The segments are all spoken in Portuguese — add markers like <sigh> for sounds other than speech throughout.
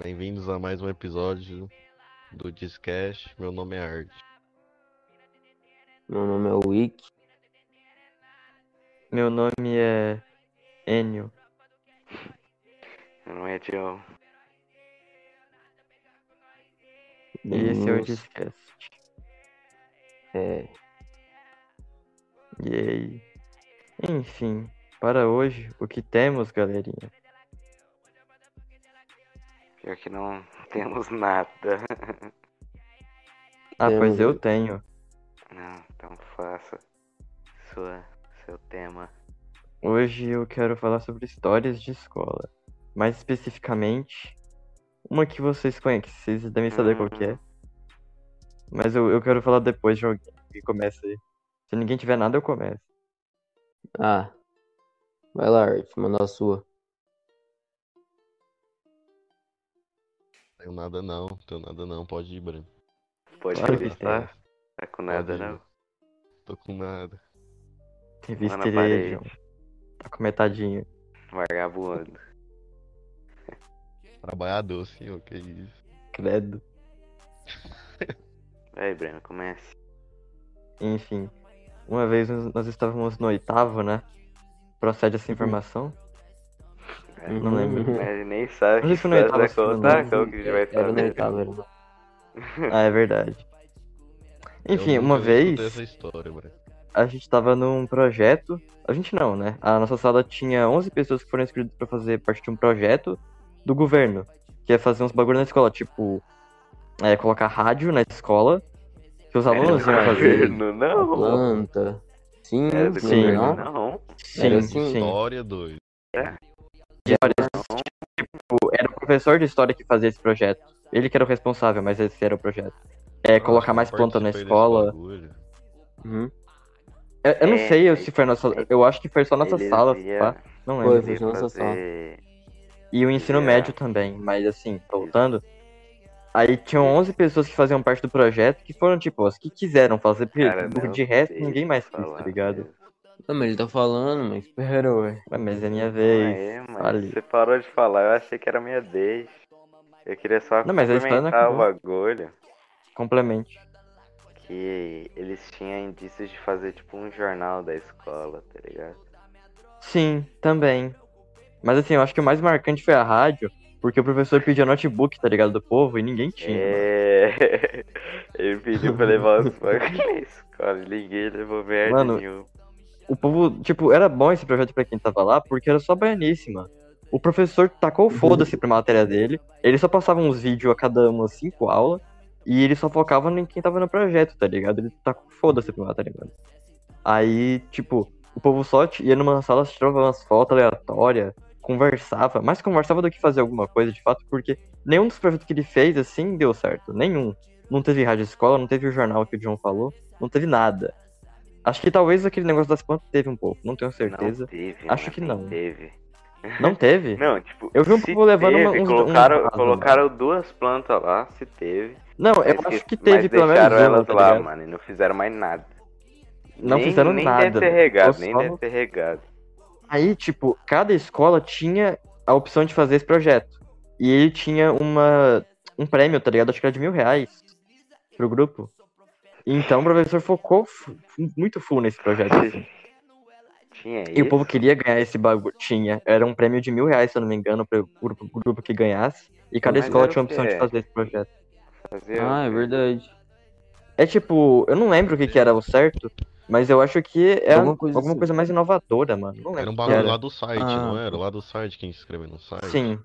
Bem-vindos a mais um episódio do Discast. Meu nome é Art. Meu nome é Wick. Meu nome é Enio. Meu nome é Joe. E esse é o Discast. É, E aí? Enfim, para hoje, o que temos, galerinha? Pior que não <laughs> temos nada. Ah, pois eu tenho. Não, então faça sua, seu tema. Hoje eu quero falar sobre histórias de escola. Mais especificamente, uma que vocês conhecem, vocês devem saber qual que é. Mas eu, eu quero falar depois de alguém que começa aí. Se ninguém tiver nada, eu começo. Ah, vai lá, Art, manda a sua. Tenho nada não, tenho nada não, pode ir, Breno. Pode Claro acreditar. Tá com nada, Pode não? Tô com nada. Tem visto ele tá com metadinha. Vagabundo. <laughs> Trabalhador, senhor, que isso. Credo. <laughs> Vai, Breno, comece. Enfim, uma vez nós estávamos no oitavo, né? Procede essa informação? É, não lembro. É, ele nem sabe. Não sei se é foi é no oitavo. Era no oitavo, era. <laughs> Ah, é verdade. Enfim, uma vez. Essa história, a gente estava num projeto. A gente não, né? A nossa sala tinha 11 pessoas que foram inscritas para fazer parte de um projeto do governo, que é fazer uns bagulho na escola, tipo, é, colocar rádio na escola, que os alunos iam fazer. Governo, não. Planta. Sim, sim, governo, não. Sim, assim. sim. História 2 de história. Tipo, era o professor de história que fazia esse projeto. Ele que era o responsável, mas esse era o projeto. É, colocar mais planta na escola. Uhum. Eu, eu é, não sei é, se foi nossa. Eu acho que foi só nossa sala. Via... Não lembro. Foi, foi nossa sala. E o ensino médio também, mas assim, voltando. Aí tinham 11 pessoas que faziam parte do projeto que foram, tipo, as que quiseram fazer, porque de resto ninguém mais fez, tá ligado? Não, mas ele tá falando, mas espera, ué. Ué, mas é minha vez. é, mas fale. você parou de falar, eu achei que era minha vez. Eu queria só Não, mas complementar o bagulho. Complemente. Que eles tinham indícios de fazer tipo um jornal da escola, tá ligado? Sim, também. Mas assim, eu acho que o mais marcante foi a rádio, porque o professor pediu notebook, tá ligado, do povo, e ninguém tinha. mano. É. <laughs> Ele pediu pra levar os <laughs> bagulhos na escola e ninguém levou merda Mano, nenhuma. O povo, tipo, era bom esse projeto pra quem tava lá, porque era só baianíssima. O professor tacou foda-se pra matéria dele, ele só passava uns vídeos a cada umas cinco aulas, e ele só focava em quem tava no projeto, tá ligado? Ele tacou foda-se pra matéria, mano. Aí, tipo, o povo só ia numa sala, tirava umas fotos aleatórias, conversava, mais conversava do que fazer alguma coisa, de fato, porque nenhum dos projetos que ele fez, assim, deu certo. Nenhum. Não teve rádio escola, não teve o jornal que o John falou, não teve nada. Acho que talvez aquele negócio das plantas teve um pouco, não tenho certeza. Não teve, Acho que não. Teve. Não teve? Não, tipo, Eu vi um povo levando uma- teve, uns- colocaram, vasos, colocaram duas plantas lá, se teve. Não, eu acho que teve pelo menos deixaram uma, elas tá lá, mano, e não fizeram mais nada. Não nem, fizeram nem nada. deve ter regado, Só nem só- deve ter regado. Aí, tipo, cada escola tinha a opção de fazer esse projeto. E ele tinha uma um prêmio, tá ligado? Acho que era de mil reais pro grupo. Então o professor focou muito full nesse projeto. assim. Tinha E o povo isso? queria ganhar esse bagulho. Tinha. Era um prêmio de mil reais, se eu não me engano, pro grupo, pro grupo que ganhasse. E cada Mas escola tinha a o opção de fazer esse projeto. Fazer Ah, é o- verdade. É tipo, eu não lembro o que, que era o certo, mas eu acho que é Alguma alguma coisa coisa, assim. mais inovadora, mano. Não lembro Era um o bagulho era. lá do site, Ah. não era? Lá do site, quem se inscreveu no site. Sim.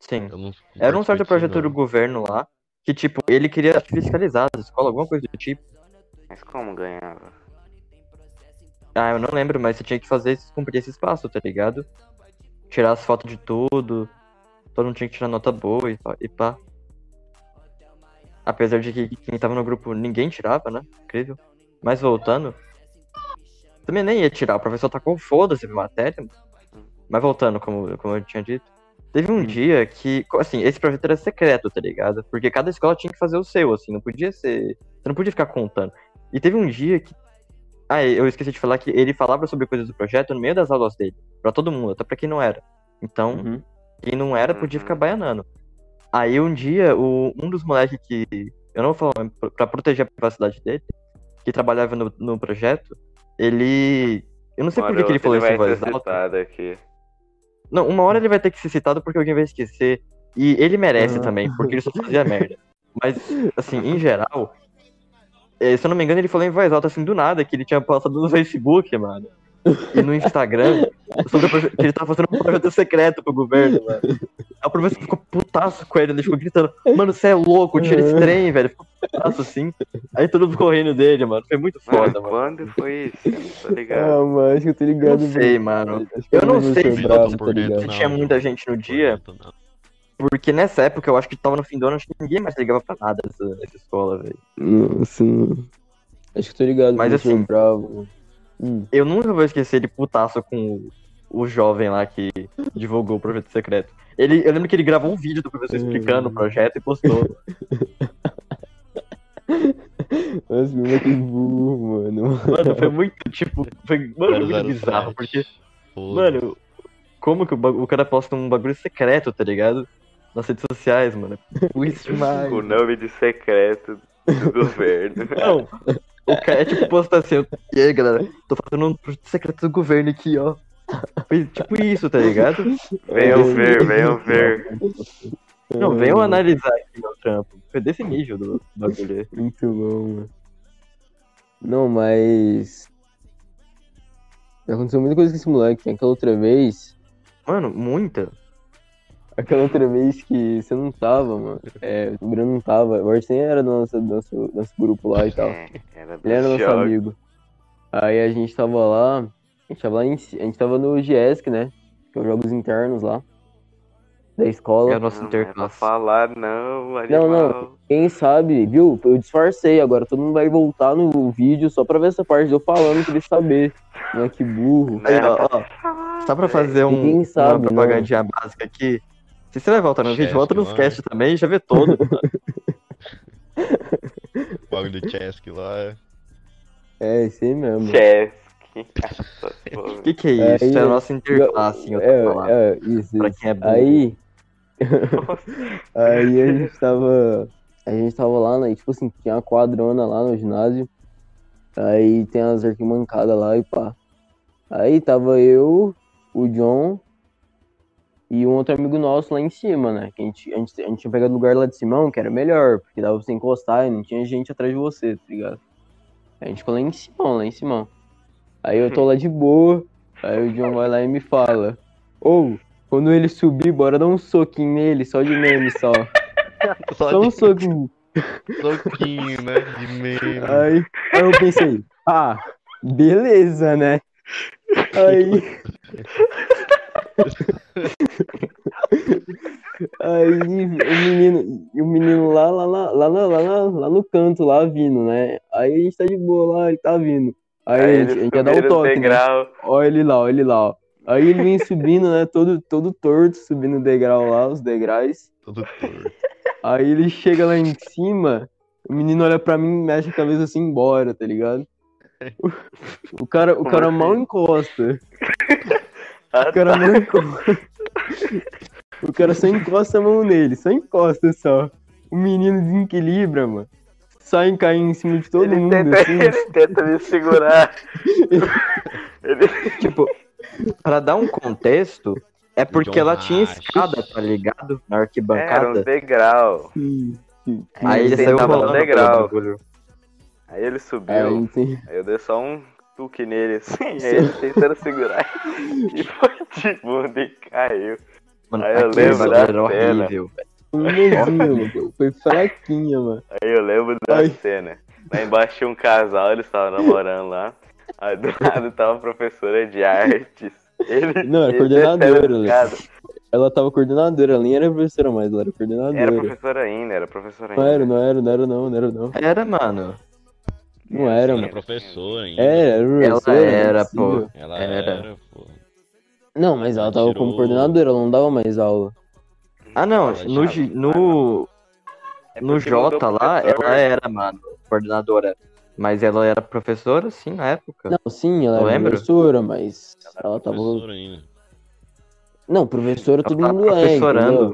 Sim. Eu não Era um certo projeto disso, do não. governo lá, que tipo, ele queria fiscalizar as escolas, alguma coisa do tipo. Mas como ganhava? Ah, eu não lembro, mas você tinha que fazer cumprir esse espaço, tá ligado? Tirar as fotos de tudo, todo mundo tinha que tirar nota boa e pá. E pá. Apesar de que quem tava no grupo ninguém tirava, né? Incrível. Mas voltando. Também nem ia tirar, o professor tacou foda-se pra matéria. Mas voltando, como, como eu tinha dito. Teve um dia que, assim, esse projeto era secreto, tá ligado? Porque cada escola tinha que fazer o seu, assim, não podia ser. Você não podia ficar contando. E teve um dia que. Ah, eu esqueci de falar que ele falava sobre coisas do projeto no meio das aulas dele. Pra todo mundo, até pra quem não era. Então, Uhum. quem não era podia Uhum. ficar baianando. Aí um dia, o, um dos moleques que. Eu não vou falar pra- proteger a privacidade dele, que trabalhava no, no projeto, ele. Eu não sei por que, que ele falou isso em voz alta. aqui. Não, uma hora ele vai ter que ser citado porque alguém vai esquecer. E ele merece Aham. também, porque ele só fazia merda. Mas, assim, em geral, eh, se eu não me engano, ele falou em voz alta, assim, do nada, que ele tinha postado no Facebook, mano. E no Instagram, sobre que ele tava fazendo um projeto secreto pro governo, mano. Aí o professor ficou putaço com ele, ele ficou gritando, mano, você é louco, tira esse trem, velho. Ficou putaço assim. Aí todo mundo correndo dele, mano. Foi muito foda, mano. quando foi isso? Eu Não tô ligado. Ah, mano, acho que eu tô ligado. Não sei, mano. Que Eu não sei se eu tá? Se tinha não, muita não. gente no dia, não. Porque nessa época eu acho que tava no fim do ano, acho que ninguém mais ligava pra nada nessa, nessa escola, velho. Mano. Acho que eu tô ligado. Mas assim- bravo. Hum. Eu nunca vou esquecer de putaço com o, o jovem lá que divulgou o projeto secreto. Ele, eu lembro que ele gravou um vídeo do professor explicando o projeto e postou. <laughs> Nossa, meu que burro, mano. Mano, foi muito, tipo, foi mano, muito 007. bizarro, porque, Foda. mano, como que o, o cara posta um bagulho secreto, tá ligado? Nas redes sociais, mano. Isso demais. O nome de secreto do governo. Não, o cara é tipo postar assim, e aí galera, tô fazendo um projeto secreto do governo aqui, ó. Foi tipo isso, tá ligado? Venham ver, venham ver. Não, venham analisar aqui meu trampo. Foi desse nível do bagulho. Muito bom, mano. Não, mas. Aconteceu muita coisa com esse moleque. Aquela outra vez. Mano, muita. Aquela outra vez que você não tava, mano. É, o Breno não tava. O Arsen era do nosso, do nosso, nosso grupo lá e tal. É, <laughs> era Ele era nosso amigo. Aí a gente tava lá. A gente tava lá em. A gente tava no GESC, né? Que é os jogos internos lá. Da escola. É a nossa Não, não pra interclasse. falar não, Não, animal. não. Quem sabe, viu? Eu disfarcei. Agora todo mundo vai voltar no vídeo só pra ver essa parte de eu falando que ele saber. Não é que burro. Não era Ó, pra ó, Só pra fazer um, sabe, uma propagandinha básica aqui. Se você vai voltar no vídeo, Chess, volta nos cast também já vê todo. <laughs> O bagulho do Chesky lá. É, esse aí mesmo. Chesky. Nossa, O que que é isso? Aí, é a nossa interclasse, em outra É, é, isso, Pra isso. quem é burro. Aí, aí a gente tava. A gente tava lá, né? Tipo assim, tinha uma quadrona lá no ginásio. Aí tem as arquibancadas lá e pá. Aí tava eu, o John e um outro amigo nosso lá em cima, né? Que a gente, a gente, a gente tinha pegado lugar lá de Simão, que era melhor, porque dava pra você encostar e não tinha gente atrás de você, tá ligado? A gente ficou lá em Simão, lá em Simão. Aí eu tô lá de boa, aí o John vai lá e me fala: Ô, quando ele subir, bora dar um soquinho nele, só de meme só. <laughs> Só Só um de soquinho. <laughs> soquinho, né? De meme. Aí, aí eu pensei, ah, beleza, né? Aí. <laughs> Aí o menino, o menino lá, lá, lá, lá, lá, lá, lá, no canto, lá vindo, né? Aí a gente tá de boa lá, ele tá vindo. Aí, a gente, a gente ia dar o toque, né? Olha ele lá, olha ele lá, ó. Aí ele vem subindo, né? Todo, todo torto, subindo o degrau lá, os degraus. Todo torto. Aí ele chega lá em cima, o menino olha pra mim e mexe a cabeça assim embora, tá ligado? O, cara, o cara assim? mal encosta. Ah, O cara tá. mal encosta. O cara só encosta a mão nele, só encosta só. O menino desequilibra, mano. Sai caindo em cima de todo ele, mundo, tenta, assim. ele tenta me segurar. ele... <laughs> Tipo, pra dar um contexto, é porque John ela tinha escada, tá ligado? Na Era um arquibancada. degrau. Sim, sim. Aí ele Ele saiu rolando degrau. Aí ele subiu. Aí, sim. Aí eu dei só um tuque nele assim, aí ele tentando segurar. E foi de bunda e caiu. Mano, Aí eu lembro da cena. horrível. Levinho. Foi fraquinha, mano. Aí eu lembro da Ai. cena. Lá embaixo tinha um casal, eles estavam namorando lá. Aí do lado tava a professora de artes. Ele, Não, era coordenadora, né? Ela tava coordenadora, ela nem era professora mais, ela era coordenadora. Era professora ainda, era professora Não ainda. era, não era, não era não, não era não. Era, mano. Não era, Era mano. professora ainda. É, era Ela professora, é era, possível. pô. Ela Era. era, pô. Não, mas ela tava Tirou- como coordenadora, ela não dava mais aula. Ah, não, Ela no, já- no, É no J lá, professor. ela era, mano, coordenadora. Mas ela era professora, sim, na época. Não, sim, ela Eu era lembro. professora, mas ela tava. Professora ainda. Não, professora todo Ela tava mundo é, professorando.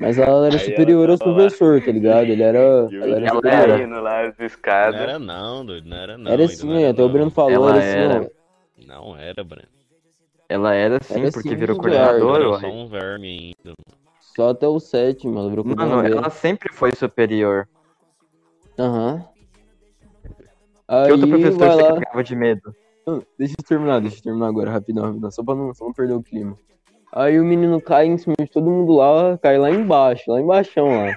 Mas ela era Aí superior ela aos tava lá. professores, tá ligado? Ele era. Ela era ela superior. caindo lá as Não escadas. era não, doido. Não era não. Era sim, não era, até o não. Breno falou, Ela era assim, era. ó. Não era, Breno. Ela era sim, Era porque sim, virou. Era uai. só um verme ainda. Só até o sétimo, ela virou Mano, coordenadora. ela sempre foi superior. Aham. Que Aí outro professor você lá. ficava de medo? Não, Deixa eu terminar, deixa eu terminar agora, rapidão, rapidão, só pra não, só não perder o clima. Aí o menino cai em cima de todo mundo lá, cai lá embaixo, lá embaixo lá.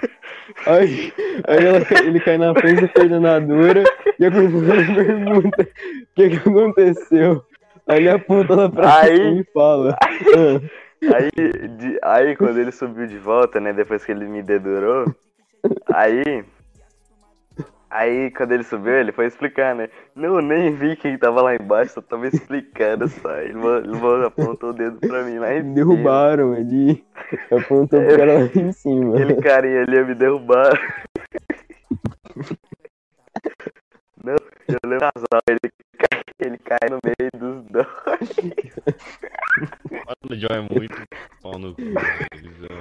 Aí, aí ela ele cai na frente da coordenadora e a coordenadora <laughs> pergunta o que, que aconteceu. Aí ele aponta lá pra Aí- cima e fala. "Ah, Aí, de- aí quando ele subiu de volta, né? Depois que ele me dedurou, aí. Aí quando ele subiu, ele foi explicar, né? Não, eu nem vi quem tava lá embaixo, só tava explicando só. Ele, ele apontou o dedo pra mim lá em me cima. derrubaram, ele apontou pro cara lá em cima. Aquele carinha ali me derrubar. Não, eu lembro casal, ele cai, ele cai no meio dos dois. Mano, o Joe é muito pau no cu.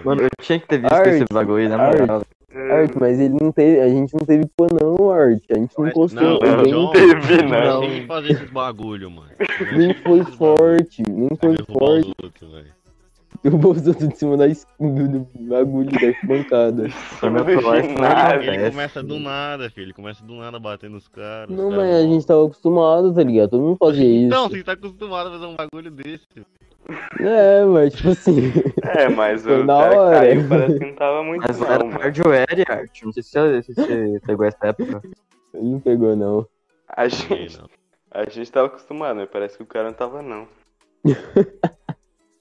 Mano, eu tinha que ter visto Art, esse bagulho, na Art. Moral. Art, mas ele não teve, a gente não teve pô não, Art, a gente não encostou, não, o o Ben John teve, não. não. Deixa ele fazer esses bagulho, mano. nem foi forte, nem foi os forte. Derrubou os outros de cima da do, bagulho da não ginásio. Ele começa do nada, filho. Ele começa do nada batendo nos caras. os Não, caras mas a gente tava acostumado, tá ligado? Todo mundo fazia isso. Então, você tá acostumado a fazer um bagulho desse. É, mas tipo assim. <laughs> É, mas o cara hora. caiu, parece que não tava muito Mas não, era mano. hardware, Art. Não sei se você, se você pegou essa época. Ele não pegou, não. A gente, <laughs> a gente tava acostumado, mas parece que o cara não tava não.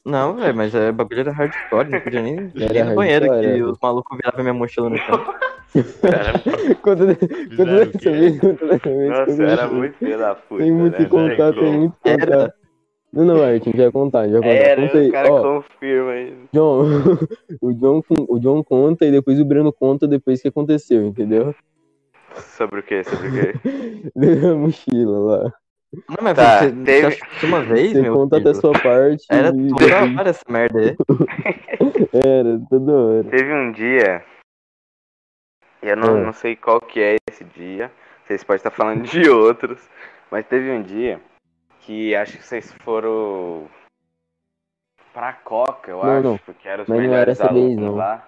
Não, velho, mas é, o bagulho era hardcore, não podia nem Era ir no banheiro, hardcore, que era. os malucos viravam minha mochila no chão. Cara, Conta, de- conta Fizeram o dessa vez, dessa vez. nossa, era muito filho da puta. Tem muito né, velho? tem muito contar. Era. Não, não, Art, a gente vai contar, a gente vai contar. Era, conta aí. o cara Ó, confirma aí. John, <laughs> o John, o John conta e depois o Breno conta depois que aconteceu, entendeu? Sobre o que? Sobre o quê? <laughs> Da mochila lá. Não, mas Tá, você, teve- você uma vez, Você meu conta filho? até a sua parte. Era e- toda hora essa merda aí. <laughs> Era, toda hora. Teve um dia. e Eu não, Ah. não sei qual que é esse dia. Vocês podem estar falando de outros. Mas teve um dia que acho que vocês foram pra Coca, eu Não, acho, não. porque eram os Mas não era melhores essa vez, alunos não. lá.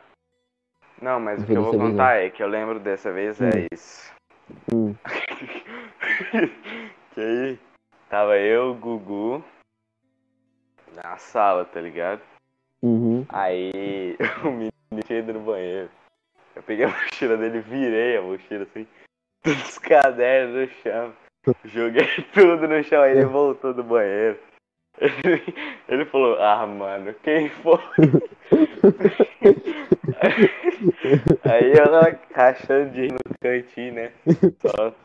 Não, mas Não o que eu vou dessa vez, contar é que eu lembro dessa vez é Hum. isso. Hum. <laughs> que aí tava eu, o Gugu, na sala, tá ligado? Uhum. Aí <laughs> o menino tinha ido no banheiro. Eu peguei a mochila dele, virei a mochila assim, <laughs> todos os cadernos no chão. Joguei <laughs> tudo no chão, aí ele voltou do banheiro. Ele, <laughs> ele falou, ah mano, quem foi? <laughs> aí eu lá rachando de no cantinho, né? Só.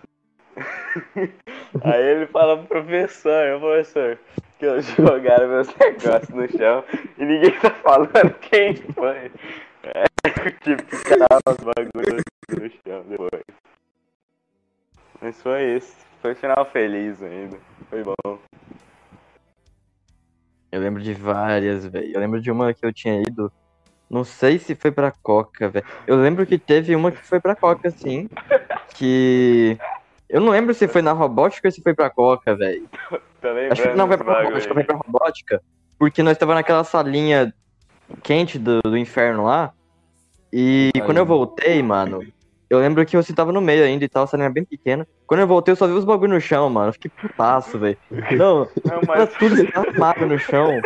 Aí ele fala pro professor, professor, que eu jogaram meus negócios no chão e ninguém tá falando quem foi. É, tipo, ficava os bagulhos no chão depois. Mas foi isso. Foi um final feliz ainda. Foi bom. Eu lembro de várias, velho. Eu lembro de uma que eu tinha ido. Não sei se foi pra Coca, velho. Eu lembro que teve uma que foi pra Coca, sim. Que. Eu não lembro se foi na robótica ou se foi pra Coca, velho. Tá Acho que não foi pra bagulho robótica, foi pra robótica. Porque nós tava naquela salinha quente do, do inferno lá. E Aí. quando eu voltei, mano, eu lembro que eu sentava no meio ainda e tal, a salinha era bem pequena. Quando eu voltei, eu só vi os bagulho no chão, mano. Eu fiquei putaço, velho. <laughs> Não, Não, tava mas, tudo desarmado no chão.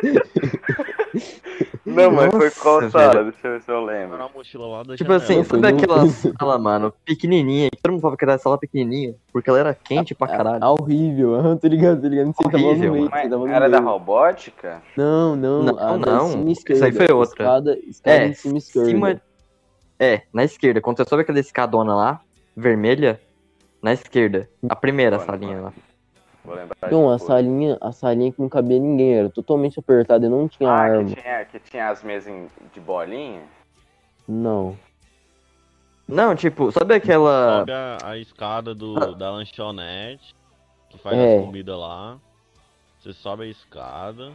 não, mas foi Nossa, qual velho. sala? Deixa eu ver se eu Era lembro. uma mochila lá da Tipo janela. assim, foi sabe aquela sala, mano, pequenininha, que todo mundo falava que era sala pequenininha, porque ela era quente pra caralho. Ah, horrível, aham, tô ligado, tô ligado. Você tava Horrível, meio, Mas você era da robótica? Não, não, Não, a não. Isso aí foi outra. Escada, escada É, em cima esquerda. Cima... É, na esquerda. Quando você sobe aquela escadona lá, vermelha, na esquerda. A primeira Olha, salinha mano. lá. Vou lembrar Não, a salinha, a salinha que não cabia ninguém, era totalmente apertada e não tinha Ah, arma. que tinha, que tinha as mesas de bolinha? Não. Não, tipo, sabe aquela. Sobe a, a escada do, da lanchonete, que faz É. as comidas lá. Você sobe a escada.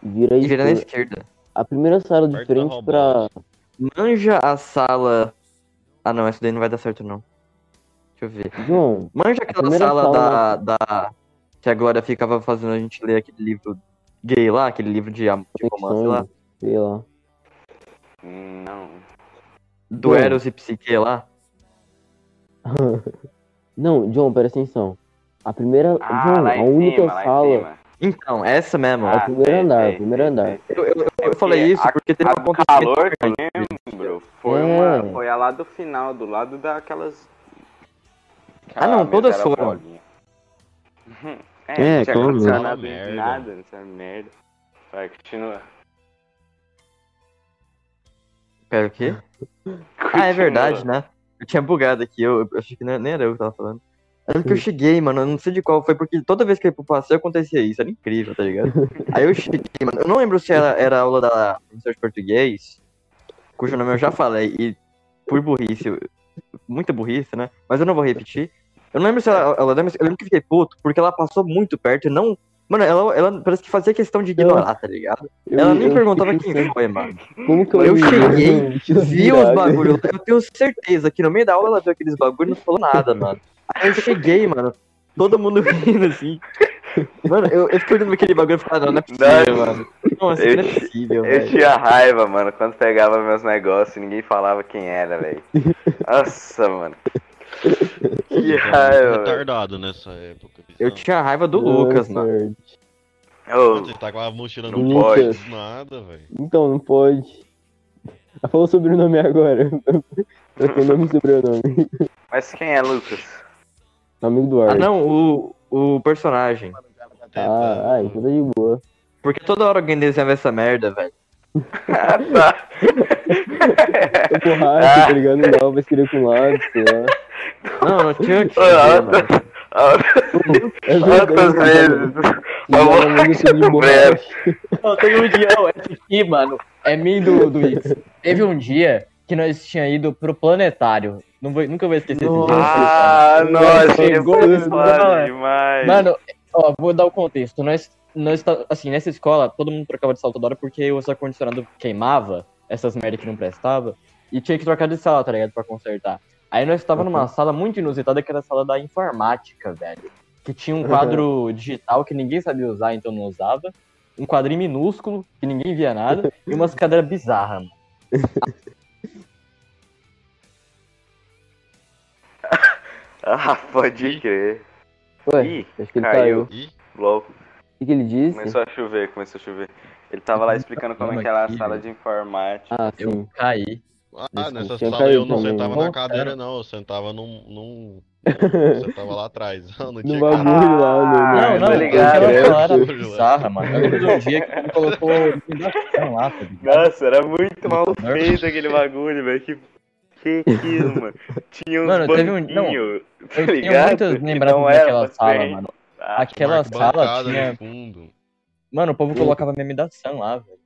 Vira E vira na esquerda. A primeira sala de frente pra. Manja a sala. Ah não, essa daí não vai dar certo não. Deixa eu ver. João, Manja aquela sala, sala- da, da. Que a Glória ficava fazendo a gente ler aquele livro gay lá, aquele livro de, de romance lá. sei lá. Não. Do. Eros e Psique lá. <laughs> Não, John, presta atenção. A primeira. Ah, João, lá a única cima, lá em sala. cima. Então, essa mesmo. É o Ah, primeiro sei, andar, sei, o primeiro sei, andar. Eu, eu- eu falei isso a- porque teve um acontecimento. calor lembro foi, É. uma, foi a lá do final, do lado daquelas. Ah, não, todas era foram. bolinha. <laughs> É, É, não tinha como nada, não tinha merda. Vai, continua. Pera, o quê? <laughs> Ah, é verdade, né? Eu tinha bugado aqui, eu, eu achei que nem nem era eu que tava falando. Lembro que eu cheguei, mano, eu não sei de qual foi, porque toda vez que eu ia pro passeio acontecia isso, era incrível, tá ligado? <laughs> Aí eu cheguei, mano, eu não lembro se era, era a aula da professora de português, cujo nome eu já falei, e por burrice, muita burrice, né? Mas eu não vou repetir. Eu não lembro se ela, ela eu lembro que fiquei puto, porque ela passou muito perto e não. Mano, ela, ela parece que fazia questão de ignorar, tá ligado? Eu- Ela nem eu perguntava quem foi, mano. Como que eu, Eu cheguei, Vi os bagulhos, eu tenho certeza que no meio da aula ela viu aqueles bagulhos e não falou nada, mano. Aí eu cheguei, mano, todo mundo <laughs> rindo assim. Mano, eu, eu fiquei olhando aquele bagulho e falei, não, não é possível, Nossa. mano. Nossa, Eu não é possível, Eu velho. tinha raiva, mano, quando pegava meus negócios e ninguém falava quem era, velho. Nossa, mano. Que raiva, retardado nessa época. Eu tinha raiva do Nossa, Lucas, mano. Você tá com a mochila Não no pode. Nada, velho. Então, não pode. Ela falou sobrenome agora. <laughs> Trocou nome e sobrenome. Mas quem é Lucas? Amigo do Ah, Art. não, o, o personagem. Ah, ai, tudo de boa. Porque toda hora alguém desenhava essa merda, velho. Ah, <laughs> tá. Tô com raiva, tá ligado? Não, vai escrever com lado, sei lá. Não, não tinha que fazer, É Altas vezes. Eu. Não, teve um dia, esse aqui, mano, é mim do, do X. Teve um dia que nós tinha ido pro planetário. Não vou, nunca vou esquecer esse dia. Ah, nossa, que foda né? demais. Mano, ó, vou dar o contexto. Nós, nós tá, assim, nessa escola, todo mundo trocava de sala toda hora porque o ar-condicionado queimava, essas merda que não prestava, e tinha que trocar de sala, tá ligado? Pra consertar. Aí nós tava numa sala muito inusitada, que era a sala da informática, velho. Que tinha um quadro digital que ninguém sabia usar, então não usava. Um quadrinho minúsculo, que ninguém via nada, e umas <laughs> cadeiras bizarras, mano. Ah, <laughs> pode crer. Ué, Ih, acho que ele caiu. caiu. Ih, LOL. O que, que ele disse? Começou a chover, começou a chover. Ele tava lá explicando como é que era a Aqui, sala de informática. Ah, Eu sim. caí. ah, Desculpa, nessa sala eu não também. sentava na cadeira, não. Eu sentava num. num... <laughs> Eu sentava lá atrás. Eu <laughs> não No bagulho lá, no. Ah, Não, não, no- ligado. aquela era bizarra, mano. Eu lembro de um dia que ele colocou lá, tá? Nossa, era muito mal feito aquele bagulho, velho. Que que é aquilo, mano? Tinha uns Mano, teve um- não, tá Eu tenho ligado? muitas Que lembranças daquela sala, mano. Ah, Aquela sala tinha. Mano, o povo colocava meme da Sam lá, velho.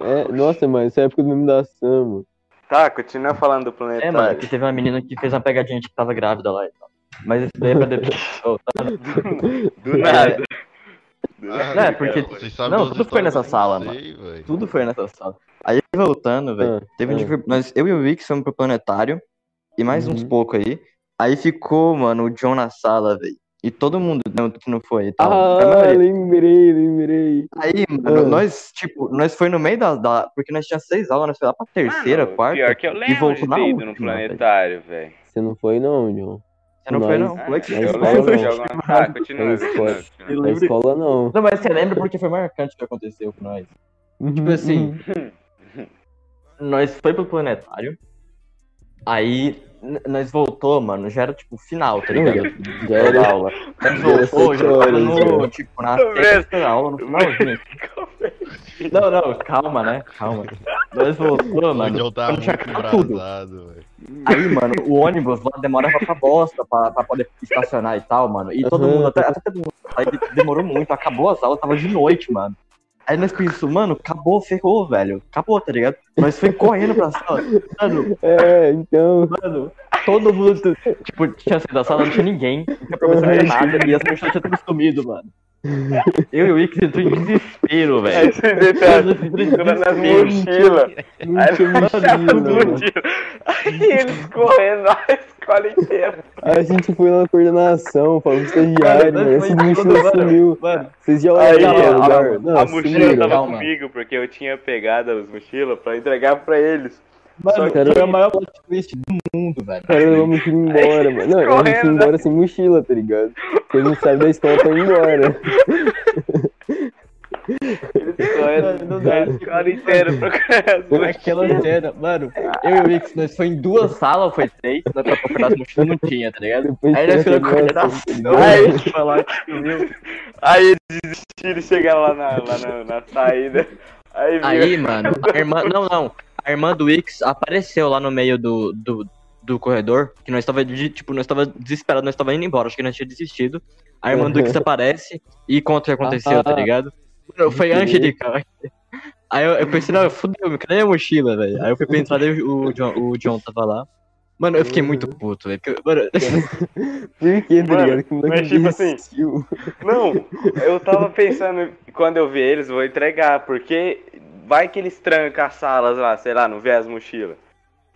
É, nossa, mano, essa é a época do meme da Sam, mano. Tá, continua falando do É, planetário. mano, que teve uma menina que fez uma pegadinha de que tava grávida lá e tal. Mas isso daí é pra depois. <laughs> Oh, tá. Do nada. Do Ah, Não, é porque- Vocês sabem não, tudo foi nessa sala, não mano. sei, velho. Tudo foi nessa sala. Aí voltando, velho. Ah, Teve um ah. dia que foi- nós, eu e o Wix fomos pro planetário. E mais uns Uhum. poucos aí. Aí ficou, mano, o John na sala, velho. E todo mundo não, que não foi e. A Ah, lembrei, lembrei. Aí, mano, Ah. nós, tipo, nós foi no meio da, da- Porque nós tinha seis aulas, nós foi lá pra terceira, Mano, quarta. Pior que eu e lembro voltou de na ter ido no última, velho. planetário, velho. Você não foi, não, John. Você não foi, não? Ah, Como é que Na eu escola, lembro de alguma... Ah, continua, Na escola. Na escola, não. Não, mas você lembra porque foi marcante o que aconteceu com nós. Tipo assim, Nós foi pro planetário. Aí nós voltou, mano. Já era tipo final, tá ligado? Já era. Da aula. Nós Já era voltou, já tava no, tipo, na sexta aula, no finalzinho. Não, não, calma, né? Calma. Nós voltou, mano. John tá quando tinha muito tudo. velho. Aí, mano, o ônibus lá demorava pra bosta pra, pra poder estacionar e tal, mano. E todo mundo, até, até todo mundo. Aí de- demorou muito, acabou as aulas, tava de noite, mano. Aí nós pensamos, mano, acabou, ferrou, velho. Acabou, tá ligado? Nós foi correndo pra sala. Mano, É, então. mano, todo mundo. Tipo, tinha saído da sala, não tinha ninguém, não tinha professor, tinha nada, e as pessoas tinham tudo sumido, mano. Eu e o Ix entrou em desespero, Aí velho. vocês deitaram segurando nas mochilas. Aí as mochila. Aí eles correndo a escola inteira. Aí a gente foi na coordenação, falou pro estagiário, Mano, mano. foi Essa tudo, mochila sumiu. Mano, Vocês já Aí, olharam a- o lugar? Não, a mochila sumiram. tava Calma. comigo, porque eu tinha pegado as mochilas pra entregar pra eles. Só mano, que- foi a maior plot twist do mundo, velho. Cara, levou a mochila embora, mano. Não, a gente foi embora sem mochila, tá ligado? Porque a gente saiu da escola pra ir embora. <laughs> Eles correndo Não dá. escola inteira procurando as Aquela cena, mano, eu e o Ix, nós foi em duas salas, ou foi três, nós pra procurar as mochilas, não tinha, tá ligado? Depois Aí nós ficamos com nossa, tá ligado? Aí, lá que sumiu. aí eles desistiram e chegaram lá na, lá na, na saída. Aí, viu. Aí, mano, a irmã. Não, não. A irmã do Ix apareceu lá no meio do, do, do corredor. Que nós tava, de- tipo, nós tava desesperado, nós tava indo embora. Acho que nós tinha desistido. A irmã do Ix <laughs> aparece e conta o que aconteceu, tá Ah. ligado? Mano, Foi a Angelica. Aí eu, eu pensei, não, fudeu, cadê a mochila, velho? Aí eu fui pra entrada e o John, o John tava lá. Mano, eu fiquei muito puto, velho. Mano, <laughs> Por que, tá ligado? Que mas tipo assim. Não, eu tava pensando, quando eu ver eles, vou entregar, porque vai que eles trancam as salas lá, sei lá, não vê as mochilas.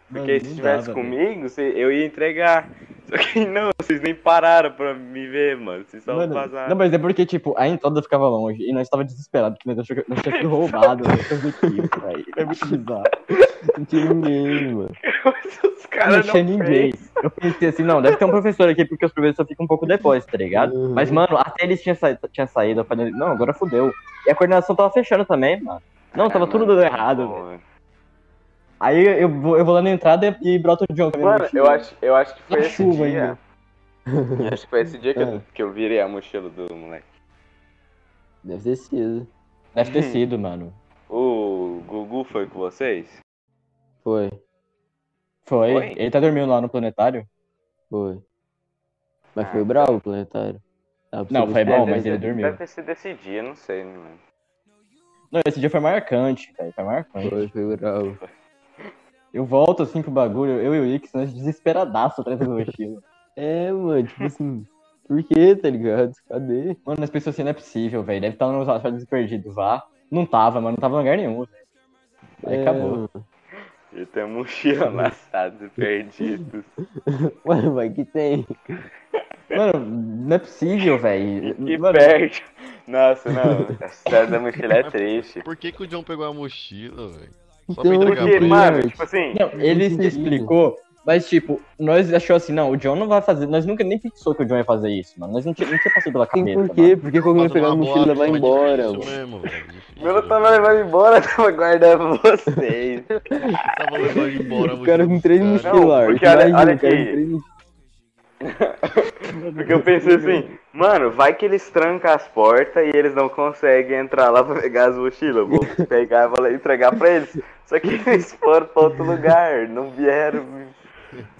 Porque Mano, se não estivesse comigo, eu ia entregar. <laughs> Só que não, vocês nem pararam pra me ver, mano. Vocês só Mano, vazaram. não, mas é porque, tipo, a entrada ficava longe e nós tava desesperados, porque nós achamos que nós sido aquilo, velho. <laughs> É muito bizarro. Não tinha ninguém, mano. Os Não caras tinha não ninguém. fez. Eu pensei assim, não, deve ter um professor aqui, porque os professores só ficam um pouco depois, tá ligado? Uhum. Mas, mano, até eles tinham saído, tinham saído, eu falei, não, agora fudeu. E a coordenação tava fechando também, mano. Não, tava É, tudo mano, dando errado, velho. Aí eu vou, eu vou lá na entrada e, e broto o John Mano, eu acho, eu acho que foi Na esse chuva dia. ainda. Eu <laughs> acho que foi esse dia que, É. eu, que eu virei a mochila do moleque. Deve ter sido. Deve ter sido, mano. O Gugu foi com vocês? Foi, Foi. Foi? Ele tá dormindo lá no planetário? foi. Mas Ah, foi bravo o planetário. Não, foi bom, mas ele dormiu. Deve ter sido esse dia, não sei, né, mano. Não, esse dia foi marcante, velho. Foi marcante. Foi, foi bravo. Eu volto assim pro bagulho, eu e o Ix, nós desesperadaço atrás da mochila. É, mano, tipo <laughs> assim, por que, tá ligado? Cadê? Mano, as pessoas assim, não é possível, velho. Deve estar nos asfaltos perdidos lá. Não tava, mano. Não tava em lugar nenhum, velho. Aí É, acabou. mano. E tem a mochila amassada e perdidos. <laughs> Mano, vai que tem. Mano, não é possível, velho. E Mano, perde. Nossa, não. <laughs> A história da mochila é triste. Por que, que o John pegou a mochila, velho? Só Então, Porque, mano, tipo assim. não, ele se explicou, mas tipo, nós achou assim, não, o John não vai fazer. Nós nunca nem pensou que o John ia fazer isso, mano. Nós não tinha, não tinha passado pela cabeça. por mano. quê? Por que como ia Fazendo pegar a mochila e foi embora, mano? mesmo, velho. Eu tava levando embora, <laughs> tava guardando vocês. <laughs> Tava levando embora O cara com três mochilas. porque olha- olha o cara aqui. Porque eu pensei assim, mano, vai que eles trancam as portas e eles não conseguem entrar lá pra pegar as mochilas. Eu Vou <laughs> pegar e vou entregar pra eles. Só que eles foram pra outro lugar, não vieram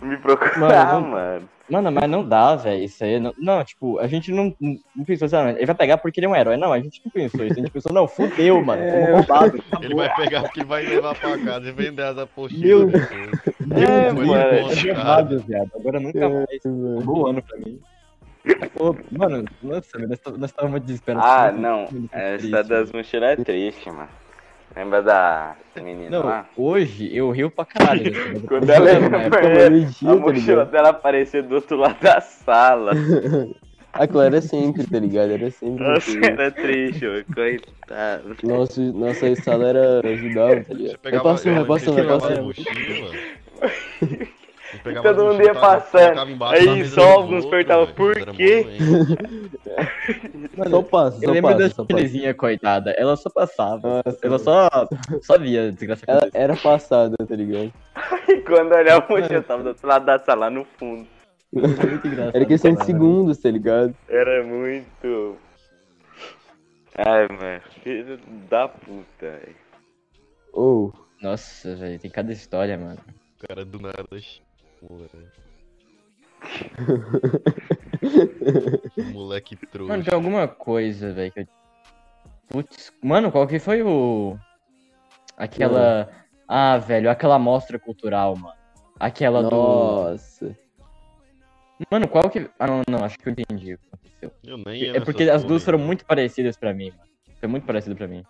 me, procurar, Mano, não- mano. Mano, mas não dá, velho. Isso aí. Não, não, tipo, a gente não, não pensou assim, ah, ele vai pegar porque ele é um herói. Não, a gente não pensou isso. A gente pensou, não, fudeu, mano. Fomos roubados. <laughs> Ele vai pegar porque vai levar pra casa e vender as apostilas. Meu. É, Depois mano. É errado, viado. Agora nunca mais. É, mano. Acabou o ano pra mim. Pô, mano, nossa, nós tá- estávamos desesperados. Ah, não. triste, Essa das mochilas é triste, mano. Lembra da menina Não, lá? hoje eu rio pra caralho. <laughs> coisa. Quando ela na época. banheiro, Elogio, a tá mochila ligado? dela aparecia do outro lado da sala. <laughs> Aquilo era sempre, tá ligado? Era sempre. Nossa, assim. era triste, mano. Coitado. Nosso, nossa sala era ajudava, tá ligado? pegava, Vai passando, <laughs> Todo mundo ia passando. Aí só alguns perguntavam. "Por quê?" <laughs> Só passa, Eu lembro da chinesinha, coitada. Ela só passava. Nossa, Ela só, só via desgraça Ela era passada, tá ligado? E quando olhava a mochila, tava do outro lado da sala, no fundo. Muito engraçado. Era questão de segundos, tá ligado? Era muito. Ai, mano. Filho da puta, velho. Ou, Nossa, velho, tem cada história, mano. O cara do nada. Moleque. <laughs> Moleque trouxa. Mano, tem alguma coisa, velho, que eu... Putz, mano, qual que foi o... Aquela... Ah, velho, aquela mostra cultural, mano. Aquela do... nossa. Mano, qual que. Ah, não, não, acho que eu entendi o que aconteceu. Eu nem É porque as duas aí. foram muito parecidas pra mim, mano. Foi muito parecido pra mim.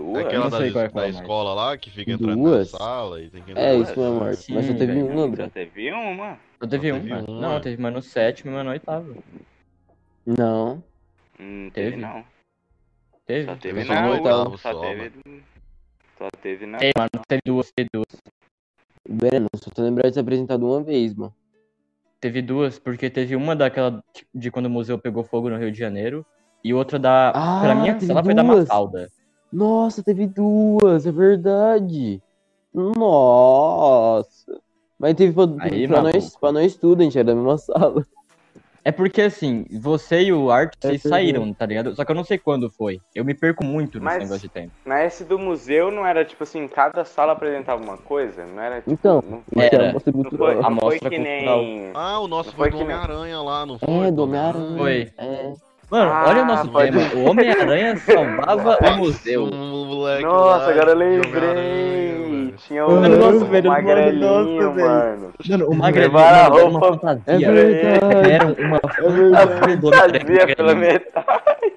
Duas? Aquela não da, é da é escola lá que fica entrando Duas? na sala e tem que entrar É isso mesmo, sala. Arte. Sim, Mas só teve uma, Só Bruno. teve uma? Eu teve Só teve mano. uma. Não, teve uma no sétimo e uma no oitavo. Não. Hum, teve, Teve? não. Teve? Só teve só na no oitavo Só só, teve. Só teve na. Teve, mano. Teve duas, teve duas. Breno, só tô lembrado de ser apresentado uma vez, mano. Teve duas, porque teve uma daquela de quando o museu pegou fogo no Rio de Janeiro. E outra da. Ah, pra mim, teve sala foi da. Mafalda. Nossa, teve duas, é verdade. Nossa. Mas teve pra, Aí, pra nós, pra nós tudo, a gente era da mesma <laughs> sala. É porque assim, você e o Art, É vocês verdade. saíram, tá ligado? Só que eu não sei quando foi. Eu me perco muito nesse Mas- negócio de tempo. Na S do museu não era tipo assim, cada sala apresentava uma coisa? Não era tipo. Então, não, é Era. a mostra não foi, cultural. A não foi mostra que cultural. nem. Ah, o nosso Não foi foi do que nem- Homem-Aranha lá, não foi? É, do Homem-Aranha. Foi. É. Mano, Ah, olha o nosso pode- tema. O Homem-Aranha <laughs> salvava o museu. Moleque Nossa, lá, agora eu lembrei. Tinha Mano, um nossa, velho, magrelinho, mano. Mano, o Magrelinho era uma É fantasia. verdade. Deram uma fantasia do Fazia pela metade.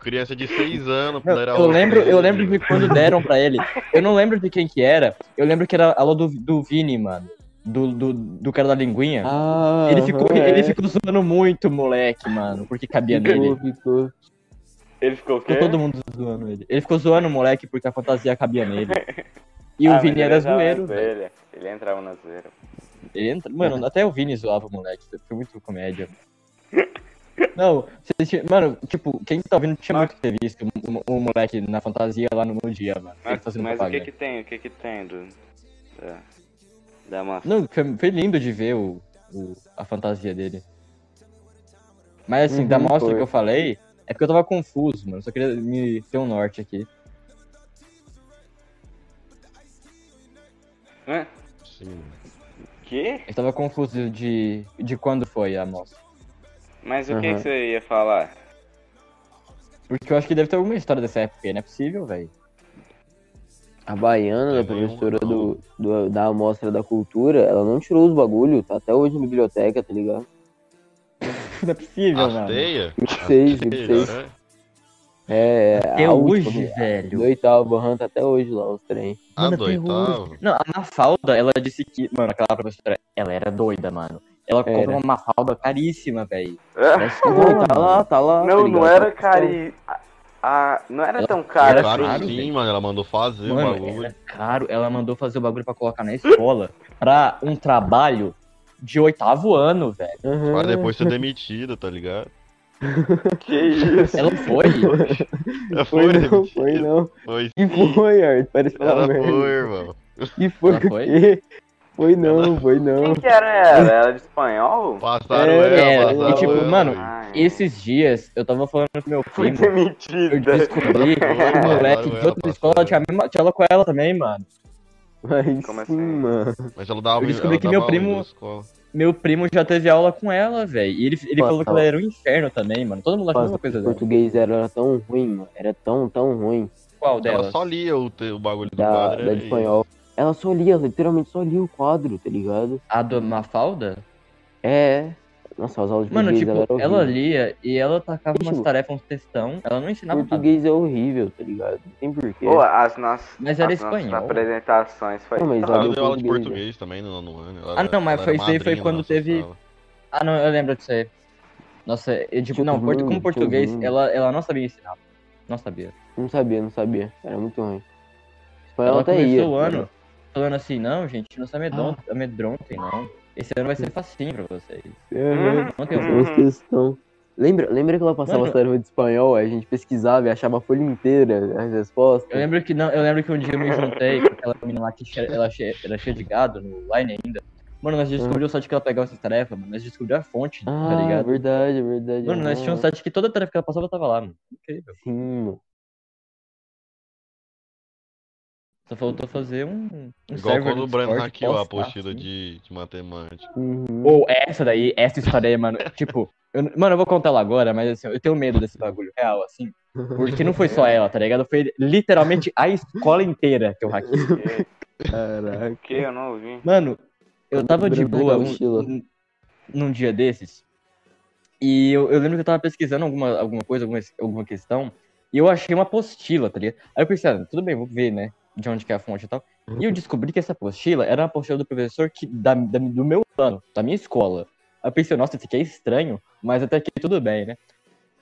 Criança de 6 anos, Não, era eu lembro, eu lembro de de quando deram pra ele. Eu não lembro de quem que era. Eu lembro que era a aula do, do Vini, mano. Do, do, do cara da linguinha. Ah, ele, ficou, é. ele ficou zoando muito, moleque, mano. Porque cabia nele. Ficou, ficou. Ele ficou o quê? Ficou todo mundo zoando ele. Ele ficou zoando o moleque porque a fantasia cabia nele. <laughs> E Ah, o mas Vini ele era zoeiro, zoeira. Ele entrava na zoeira. Ele entra... Mano, até o Vini zoava o moleque. Foi muito comédia. Não, vocês mano, tipo, quem tá ouvindo tinha muito que ter visto o, moleque na fantasia lá no, no dia, mano. Ele Mas, mas o que que tem? O que que tem do... Da, da massa? Não, foi, foi lindo de ver o, o- a fantasia dele. Mas assim, da Uhum, mostra foi. que eu falei, é porque eu tava confuso, mano. Só queria me ter um norte aqui. Hã? Sim. Que? Eu tava confuso de, de quando foi a mostra. Mas o que Aham. que você ia falar? Porque eu acho que deve ter alguma história dessa época não é possível, velho. A baiana, da Tem nenhum, professora do, do- da Amostra da Cultura, ela não tirou os bagulho, tá até hoje na biblioteca, tá ligado? Não é possível, mano. Seis, fico seis. né? É, Até a hoje, última, velho. Do oitavo, aham, tá até hoje lá, os trem. A Mano, do até oitavo? Não, a Mafalda, ela disse que. Mano, aquela professora, ela era doida, mano. Ela Era. comprou uma Mafalda caríssima, velho. Ah, ela- tá lá, tá lá. Não, tá não era cari... Ah, não era Ela- tão caro era Claro assim. caro, sim, mano. Ela mandou fazer o Mano, bagulho. era caro. Ela mandou fazer o bagulho pra colocar na escola pra um trabalho de oitavo ano, velho. Aham. Pra depois ser demitida, tá ligado? <laughs> Que isso? Ela foi. Ela Foi não, foi não. Foi E foi, Art, parece falar Ela foi, irmão. E foi Ela o foi? Foi não, foi não. Quem que era ela? Era de espanhol? Passaram Era, ela, era. passaram E, tipo, ela, mano. Ai, Esses dias, eu tava falando com meu Foi primo. Eu descobri <laughs> que um moleque de outra ela, escola tinha a mesma aula com ela também, mano. Mas Como sim, assim? mano. Mas ela dava Eu descobri ela que meu primo-. Meu primo já teve aula com ela, velho. E ele, ele Pô, falou que tá. ela era um inferno também, mano. Todo mundo acha a mesma Nossa, coisa o dela. português era, tão ruim, mano. Era tão, tão ruim. Qual Ela delas? só lia o, o bagulho do Da, quadro. da de espanhol. Ela só lia, literalmente só lia o quadro, tá ligado? A do Mafalda? É. Nossa, as aulas de Mano, português tipo, ela, era ela lia e ela tacava umas Tipo, tarefas, uns textão. Ela não ensinava nada. Português é horrível, tá ligado? Não tem porquê. Pô, as nossas, Mas era as nossas espanhol. apresentações foi Não, mas ela Ela deu aula de português, português também no nono ano. Ela Ah, não, mas foi isso aí, foi quando teve- sala. Ah, não, eu lembro disso aí. Nossa, eu, tipo, não, portu- como português, ela, ela não sabia ensinar. Não sabia. Não sabia, não sabia. Era muito ruim. Espanhol Ela até começou ia. o ano falando assim, não, gente, não se amedron- amedrontem, não. Esse ano vai ser facinho pra vocês. Aham. Não tem um... Lembra, lembra que ela passava tarefas de espanhol, aí a gente pesquisava e achava a folha inteira as respostas? Eu lembro que não, eu lembro que um dia eu me juntei com aquela menina lá que ela che- era cheia de gado no line ainda. Mano, nós descobrimos o site que ela pegava essas tarefas, mano. Nós descobrimos a fonte, tá Ah, ligado? verdade, verdade. Mano, nós tínhamos um site que toda tarefa que ela passava tava lá, mano. Incrível. Sim, Só faltou fazer um, um Igual quando o Breno hackeou a apostila assim. de, de matemática. Uhum. Ou essa daí, essa história aí, mano. <laughs> tipo, eu- mano, eu vou contar ela agora, mas assim, eu tenho medo desse bagulho real, assim. Porque não foi só <laughs> ela, tá ligado? Foi literalmente a escola inteira que eu hackeei. Caraca. que eu não ouvi. Mano, eu tava de boa um- num dia desses. E eu, eu lembro que eu tava pesquisando alguma, alguma coisa, alguma, alguma questão. E eu achei uma apostila, tá ligado? Aí eu pensei, ah, tudo bem, vou ver, né? De onde que é a fonte e tal. E eu descobri que essa apostila era uma apostila do professor que, da, da- do meu ano, da minha escola. Aí eu pensei, nossa, isso aqui é estranho, mas até aqui tudo bem, né?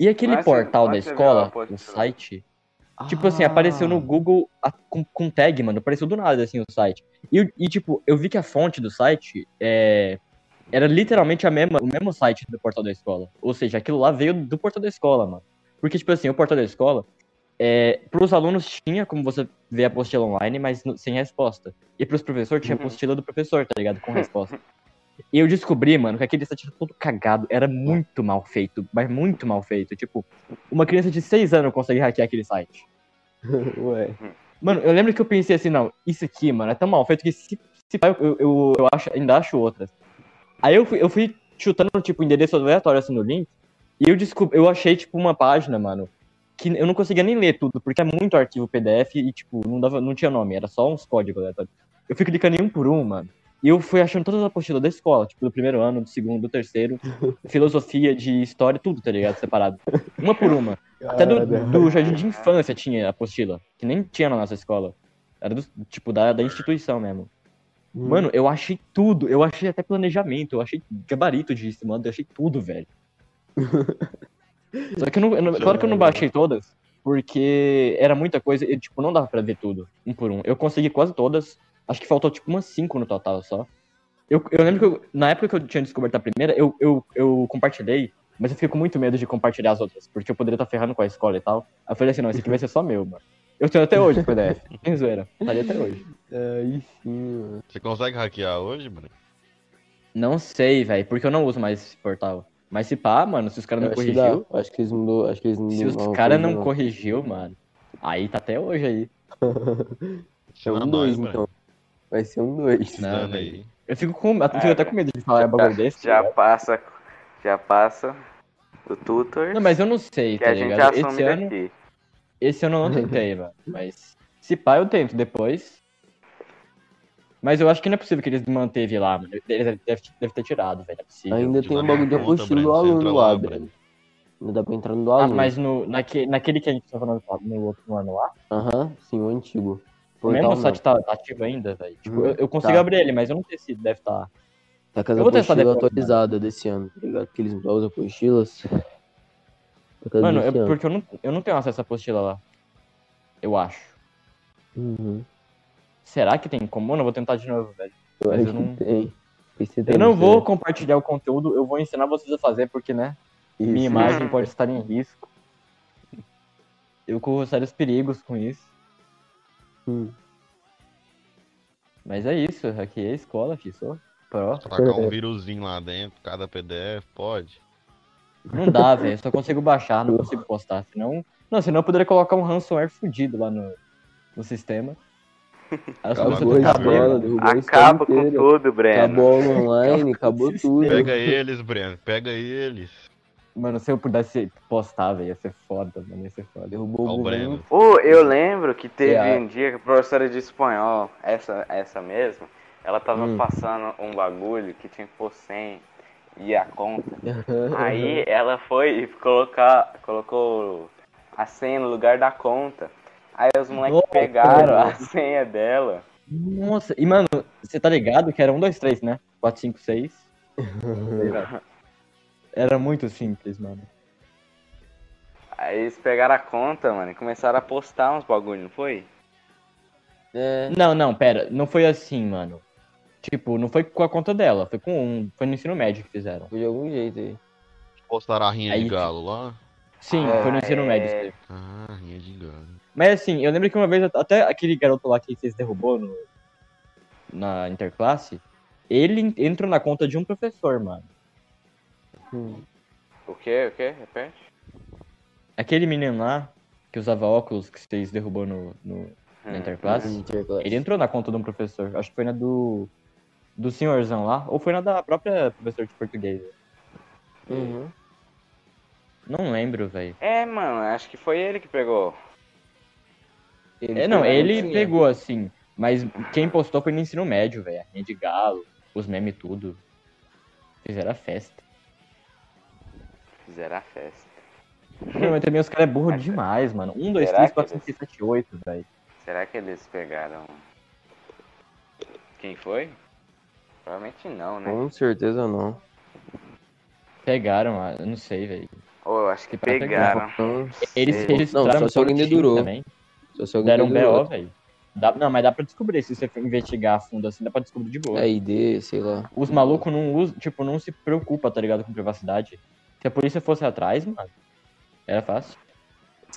E aquele Mas portal da mas escola, o site, Tipo assim, apareceu no Google a- com, com tag, mano. Apareceu do nada, assim, o site. E, eu- e, tipo, eu vi que a fonte do site é, era literalmente a mesma, o mesmo site do portal da escola. Ou seja, aquilo lá veio do portal da escola, mano. Porque, tipo assim, o portal da escola, é, pros alunos tinha como você ver a apostila online, mas no- sem resposta. E pros professores tinha a apostila do professor, tá ligado? Com resposta. E eu descobri, mano, que aquele site era todo cagado. Era muito mal feito, mas muito mal feito. Tipo, uma criança de 6 anos consegue hackear aquele site. <laughs> Ué. Mano, eu lembro que eu pensei assim, não, isso aqui, mano, é tão mal feito que se, se pá, eu, eu, eu acho, ainda acho outras. Aí eu fui, eu fui chutando, tipo, endereço aleatório assim no link, e eu descobri, eu achei, tipo, uma página, mano, que eu não conseguia nem ler tudo, porque é muito arquivo PDF e, tipo, não, dava, não tinha nome, era só uns códigos aleatórios. Eu fui clicando em um por um, mano. E eu fui achando todas as apostilas da escola, tipo, do primeiro ano, do segundo, do terceiro, <laughs> filosofia, de história, tudo, tá ligado? Separado. Uma por uma. Até do, do jardim de infância tinha apostila, que nem tinha na nossa escola. Era do, tipo da, da instituição mesmo. Hum. Mano, eu achei tudo. Eu achei até planejamento, eu achei gabarito de mano, eu achei tudo, velho. <laughs> Só que eu não, eu não- claro que eu não baixei todas, porque era muita coisa e, tipo, não dava pra ver tudo, um por um. Eu consegui quase todas, acho que faltou, tipo, umas cinco no total só. Eu, eu lembro que eu- na época que eu tinha descoberto a primeira, eu, eu, eu compartilhei, mas eu fiquei com muito medo de compartilhar as outras, porque eu poderia estar ferrando com a escola e tal. Aí eu falei assim, não, esse aqui vai ser só meu, mano. Eu tenho até hoje o PDF, nem <laughs> zoeira, estaria até hoje. Aí sim, mano. Você consegue hackear hoje, mano? Não sei, velho, porque eu não uso mais esse portal. Mas se pá, mano, se os caras não acho que corrigiu, Acho que eles mudou. Acho que eles se os caras não corrigiram. corrigiu, mano, aí tá até hoje aí. <laughs> É um dois, nós, então. Vai ser um dois. Não, aí. Eu fico com, eu fico até com medo de falar um bagulho desse. Já tá ligado? passa, já passa do tutor Não, mas eu não sei, que tá ligado? Esse ano, esse ano eu não tentei, mano. Mas <laughs> se pá, eu tento depois. Mas eu acho que não é possível que eles manteve lá, mano. Eles devem deve, ter tirado, velho. Não é possível. Ainda Te tem um bagulho de apostila do aluno lá. Breno. Não dá pra entrar no do Ah, aluno. mas no, naque, naquele que a gente tá falando no outro no ano lá, Aham, sim, o antigo. o mesmo site tá, tá ativo ainda, velho. Tipo, Uhum, eu, eu consigo tá. abrir ele, mas eu não sei se deve estar. não. Tá com as apostilas depois, atualizadas desse ano, tá ligado? Porque eles as apostilas. Tá Mano, é porque eu não, eu não tenho acesso à apostila lá. Eu acho. Uhum. Será que tem como? Mano, eu vou tentar de novo, velho. Eu Mas acho eu não- que tem. Eu não vou compartilhar o conteúdo, eu vou ensinar vocês a fazer, porque, né? Isso. Minha imagem pode estar em risco. Eu corro sérios perigos com isso. Hum. Mas é isso, aqui é a escola, aqui sou pró. Tacar um vírusinho lá dentro, cada PDF, pode. Não dá, velho. eu Só consigo baixar, não consigo postar. Senão. Não, senão eu poderia colocar um ransomware fudido lá no, no sistema. Acabou preciso a derrubou Acaba com tudo, Breno. Acabou online, acabou <laughs> tudo. Pega eles, Breno, pega eles. Mano, se eu pudesse postar, velho, ia ser foda, mano, ia ser foda. Derrubou o. Breno. Ô, eu lembro que teve É. um dia que a professora de espanhol, essa, essa mesmo, ela tava Hum. passando um bagulho que tinha que pôr senha e a conta. <laughs> Aí ela foi e colocar, colocou a senha no lugar da conta. Aí os moleques Nossa, pegaram a senha dela. Nossa, e mano, você tá ligado que era 1, 2, 3, né? 4, 5, 6. Era muito simples, mano. Aí eles pegaram a conta, mano, e começaram a postar uns bagulho, não foi? É, Não, não, pera, não foi assim, mano. Tipo, não foi com a conta dela, foi com um. Foi no ensino médio que fizeram. foi de algum jeito aí. Postaram a rinha Aí, de galo lá? Sim, Ah, foi no ensino é. médio. Ah, rinha de galo. Mas assim, eu lembro que uma vez até aquele garoto lá que vocês derrubou no, na interclasse, ele entrou na conta de um professor, mano. Hum. O quê? O quê? Repete? Aquele menino lá que usava óculos que vocês derrubou no, no- na Hum. interclasse, Interclasse. ele entrou na conta de um professor. Acho que foi na do. Do senhorzão lá, ou foi na da própria professora de português. Uhum. Não lembro, velho. É, mano, acho que foi ele que pegou. Ele É, não, ele pegou assim, mas quem postou foi no ensino médio, velho. A Rinha de Galo. os memes tudo. Fizeram a festa. Fizeram a festa. Não, mas também os caras é burro demais, mano. 1, 2, será 3, que 4, eles- 5, 6, 7, 8, velho. Será que eles pegaram. Quem foi? Provavelmente não, né? Com certeza não. Pegaram, ah, eu não sei, velho. Ou eu acho que pegaram. Não, Eles sei. registraram Não, só se alguém dedurou. também. Se Deram um. BO, velho. Dá- Não, mas dá pra descobrir. Se você for investigar a fundo assim, dá pra descobrir de boa. É ID, sei lá. Os malucos não usam, tipo, não se preocupa, tá ligado, com privacidade. Se a polícia fosse atrás, mano, era fácil.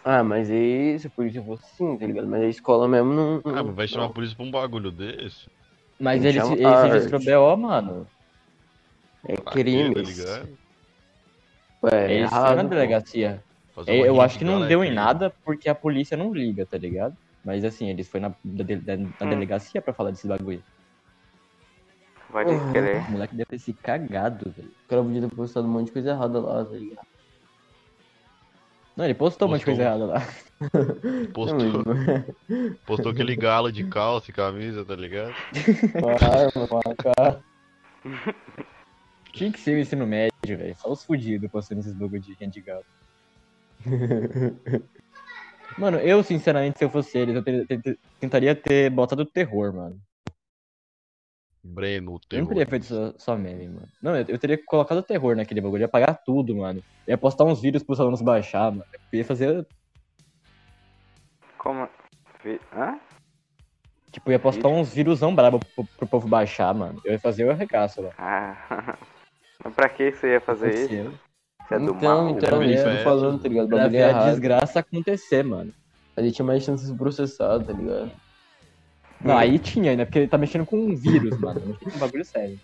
Ah, mas aí, se a polícia fosse sim, tá ligado? Mas a escola mesmo não. Ah, não mas vai chamar a polícia pra um bagulho desse? Mas chamar eles registrou BO, mano. É crime. tá ligado? Ué, é foram errado. na pô. delegacia. Fazer É, Eu acho de que não deu em nada porque a polícia não liga, tá ligado? Mas assim, eles foram na, da- da- na Hum. delegacia pra falar desse bagulho. Pode Uhum. crer. O moleque deve ter se cagado, velho. O cara podia ter postado um monte de coisa errada lá, tá ligado? Não, ele postou um monte de coisa Postou. errada lá. <laughs> Postou, Não, mas- <laughs> postou aquele galo de calça e camisa, tá ligado? Com a arma. Tinha que ser o ensino médio, velho. Só os fudidos postando esses bagulho de renda de galo. <laughs> Mano, eu, sinceramente, se eu fosse eles, eu tentaria ter botado terror, mano. Breno, o Eu teu. não teria feito só, só meme, mano. Não, eu, eu teria colocado terror naquele bagulho. Eu ia apagar tudo, mano. Eu ia postar uns vídeos pros alunos baixar, mano. Eu ia fazer. Como. Vi- Hã? Tipo, eu ia postar uns vírusão brabo pro, pro povo baixar, mano. Eu ia fazer o arregaço lá. Ah. <laughs> Mas pra que você ia fazer isso? Você é do Então, mal. então, né? é eu tô falando, tá ligado? Pra Bagulho ver a desgraça acontecer, mano. A gente tinha mais chances de processar, tá ligado? Não, aí tinha, né? Porque ele tá mexendo com um vírus, mano. Mexendo com um bagulho sério.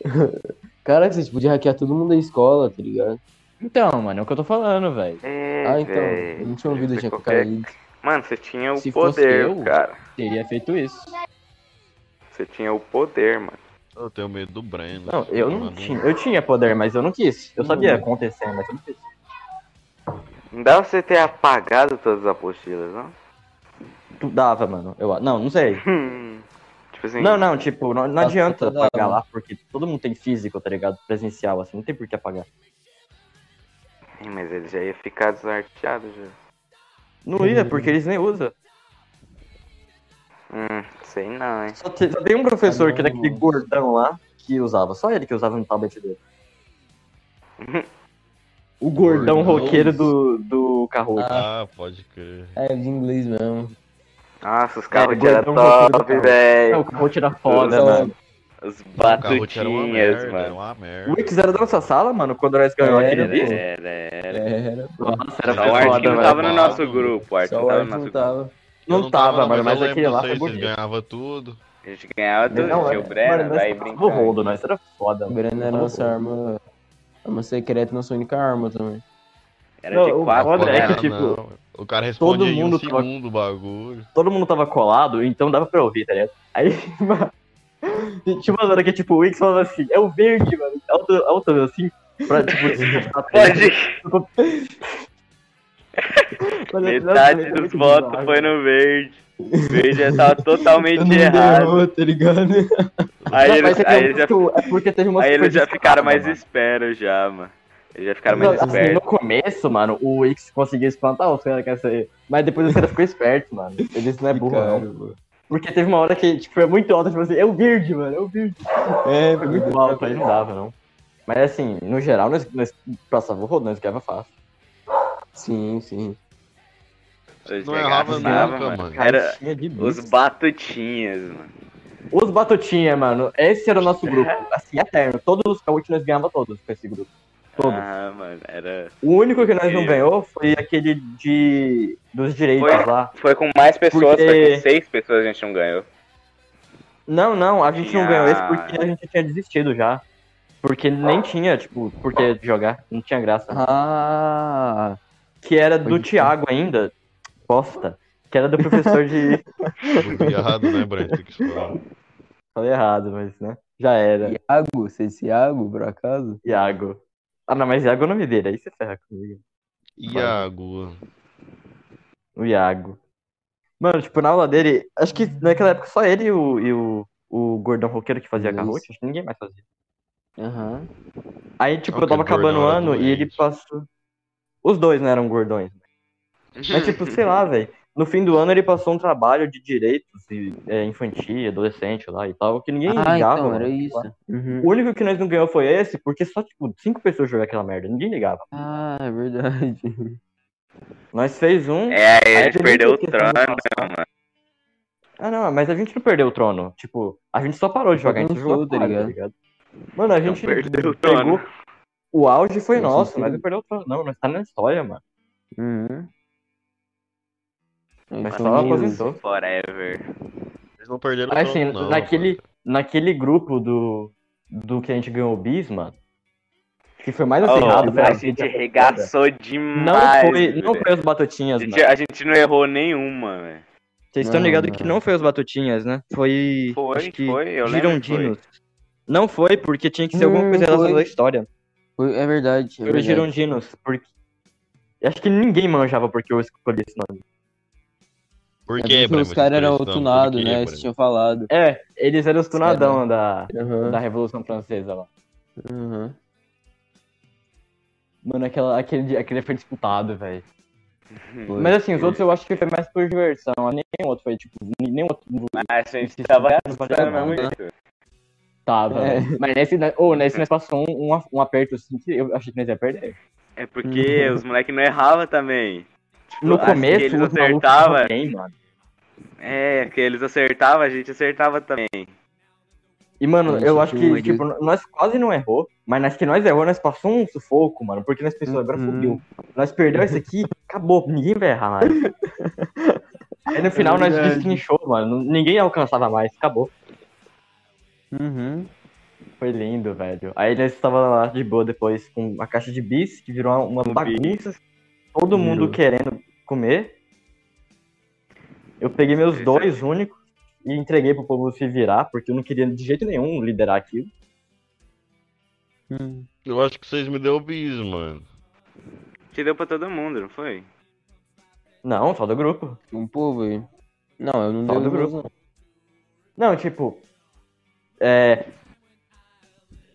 <laughs> Cara, vocês podiam hackear todo mundo da escola, tá ligado? Então, mano, é o que eu tô falando, velho. É, Ah, então. véi. Eu não tinha ouvido Você tinha qualquer- caído. Mano, você tinha o Se fosse poder, eu- cara. Teria feito isso. Você tinha o poder, mano. Eu tenho medo do Breno. Não, eu não Mano, tinha. Eu tinha poder, mas eu não quis. Eu sabia acontecer, mas eu não quis. Não dá pra você ter apagado todas as apostilas, não? Tu dava, mano. Eu, não, não sei. Hum. <laughs> Tipo assim. Não, não, tipo, não, não Tá adianta apagar dava. lá, porque todo mundo tem físico, tá ligado? Presencial, assim, não tem por que apagar. Mas ele já ia ficar desarteado já. Não ia, porque eles nem usam. Hum, sei não, hein. Só, te- só tem um professor que era aquele gordão lá que usava. Só ele que usava no tablet dele. <laughs> O gordão roqueiro do, do carro. Ah, pode crer. É, de inglês mesmo. Nossa, os carros É, eram top. É, velho. o carro era foda, Só- mano. Os batutinhas, merda, mano. uma merda. O Wix era da nossa sala, mano, quando nós ganhamos aquele ali. Era, era. Era. Nossa, era Só o foda, Arte não tava no nosso grupo, o Arte Só não o tava no nosso não grupo. Tava. Eu Não tava, não, mano, mas lembro aquele lá foi bonito. ganhavam tudo. A gente ganhava tudo, Não, tinha o é- Breno, daí tava brincar. rodo, nós era foda. O. Breno era nossa arma. Arma secreta e nossa única arma também. Era Não, de o quatro, foda é né? que, Ah, tipo, não. O cara respondia em um mundo tava- segundo o bagulho. Todo mundo tava colado, então dava pra ouvir, tá ligado? Aí, <laughs> mano, tinha uma hora que, tipo, o Wix falava assim, é o verde, mano. Alto, alto assim, pra, tipo, <laughs> Pode. <laughs> <laughs> Metade dos votos foi no verde. O verde já tava <laughs> totalmente errado. tá ligado? Aí Não, é, que aí eles já, é porque teve uma aí eles já ficaram mais mano. espertos já, mano. Eles já ficaram mais assim, no começo, mano, o Wix conseguia espantar os caras, quer saber. Mas depois os caras ficou esperto, mano. Eles não é burro, não. Porque teve uma hora que, tipo, foi muito alto, tipo assim, é o verde, mano, é o verde. É, foi muito alto, aí não dava, não. Mas assim, no geral, nós, nós passava o rodo, nós ganhava fácil. Sim, sim. Eles Não errava nunca, mano. mano. Era os batutinhas, mano. Os Batutinha, mano, esse era o nosso grupo. <laughs> Assim, eterno. Todos os caúchos nós ganhava todos com esse grupo. Todos. Ah, mano, era. O único que nós não ganhou foi aquele de. dos direitos Foi- lá. Foi com mais pessoas, Porque- foi com seis pessoas a gente não ganhou. Não, não, a gente não ganhou esse porque a gente tinha desistido já. Porque nem tinha, tipo, por que jogar. Não tinha graça. Ah, Que era do. Thiago ainda. Bosta. Que era do professor de. <laughs> Errado, né, falar. Falei errado, mas, né? Já era. Iago, você é esse Iago, por acaso? Iago. Ah, não, mas Iago é o nome dele, aí você ferra comigo. Iago. O Iago. Mano, tipo, na aula dele, acho que naquela época só ele e o, e o o gordão roqueiro que fazia Isso. garrote, acho que ninguém mais fazia. Aham. Aí, tipo, Qual eu tava é acabando o ano e ele passou. Os dois não eram gordões. <laughs> Mas, tipo, sei lá, velho. No fim do ano ele passou um trabalho de direitos e, é, infantil, adolescente lá e tal, que ninguém Ah, ligava. então, era isso. Uhum. O único que nós não ganhou foi esse, porque só, tipo, cinco pessoas jogaram aquela merda. Ninguém ligava. Ah, é verdade. Nós fez um. É, aí a gente perdeu o trono, de passar. mano. Ah, não, mas a gente não perdeu o trono. Tipo, a gente só parou de jogar, a gente jogou tá fora, ligado? Mano, a gente perdeu o pegou. trono. O auge foi Sim, nosso, sim. mas não perdeu o. Não, nós tá na história, mano. Uhum. Mas só meio- aposentou. Forever. Eles não perderam Mas o assim, não, naquele, naquele grupo do, do que a gente ganhou o bis, mano, que foi mais Oh, acirrado, a gente arregaçou Não demais. foi, não foi os A batutinhas, gente, mano. a gente não errou nenhuma, velho. Vocês estão Não, ligados não. que não foi os batutinhas, né? Foi. Foi, acho que foi, eu lembro que foi. girondinos. Não foi, porque tinha que ser alguma Hum, coisa relacionada à história. Foi- É verdade. É verdade. girondinos, porque. Acho que ninguém manjava porque eu escolhi esse nome. Por É que, porque Breno, os caras eram tunados, quê, né? Você tinha falado. É, eles eram os tunadão da, Aham. da Revolução Francesa lá. Aham. Mano, aquela, aquele, aquele foi disputado, velho. Foi. Mas assim, os outros eu acho que foi mais por diversão. Nenhum outro foi, tipo, nenhum outro Mas a gente Se tava tiver, não vai disputando tava. É. Mas nesse, oh, nesse nós passou um, um, um aperto assim que eu achei que nós ia perder. É porque os moleques não erravam também. Tipo, No começo, eles acertavam. mano. É, que eles acertavam, a gente acertava também. E, mano, Eu eu acho acho que tipo, nós quase não errou, mas nas que nós errou, nós passou um sufoco, mano, porque nós pensamos, agora Uhum. fodeu. Nós perdeu esse aqui, acabou, ninguém vai errar mais. <laughs> Aí no final nós verdade. destrinchou, mano, ninguém alcançava mais, acabou. Uhum. Foi lindo, velho. Aí nós estava lá de boa depois com uma caixa de bis, que virou uma, Um bagunça, todo mundo Virou. querendo comer. Eu peguei meus dois únicos e entreguei pro povo se virar, porque eu não queria de jeito nenhum liderar aquilo. Hum. Eu acho que vocês me deu o bis, mano. Te deu pra todo mundo, não foi? Não, só do grupo. Um povo aí. Não, eu não Só dei do grupo. Não, tipo. É.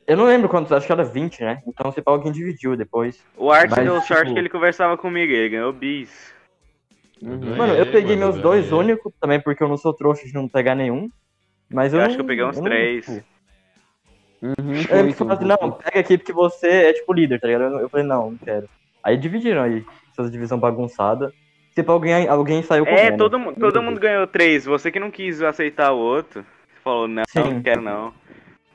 Eu não lembro quantos, acho que era 20, né? Então se pá, alguém dividiu depois. O Art deu sorte tipo- que ele conversava comigo, ele ganhou bis. não. Uhum. Mano, eu peguei mano, meus dois ganhei. únicos, também porque eu não sou trouxa de não pegar nenhum. Mas eu, Eu não- acho que eu peguei uns não, três. tipo, Uhum, eles falaram assim, não, pega aqui porque você é tipo líder, tá ligado? Eu, eu falei, não, não quero. Aí dividiram aí, essas divisão bagunçada. Se pra alguém, alguém saiu É, comendo. todo, todo mundo ganhou três. Você que não quis aceitar o outro. Falou, não, Sim. não quero não.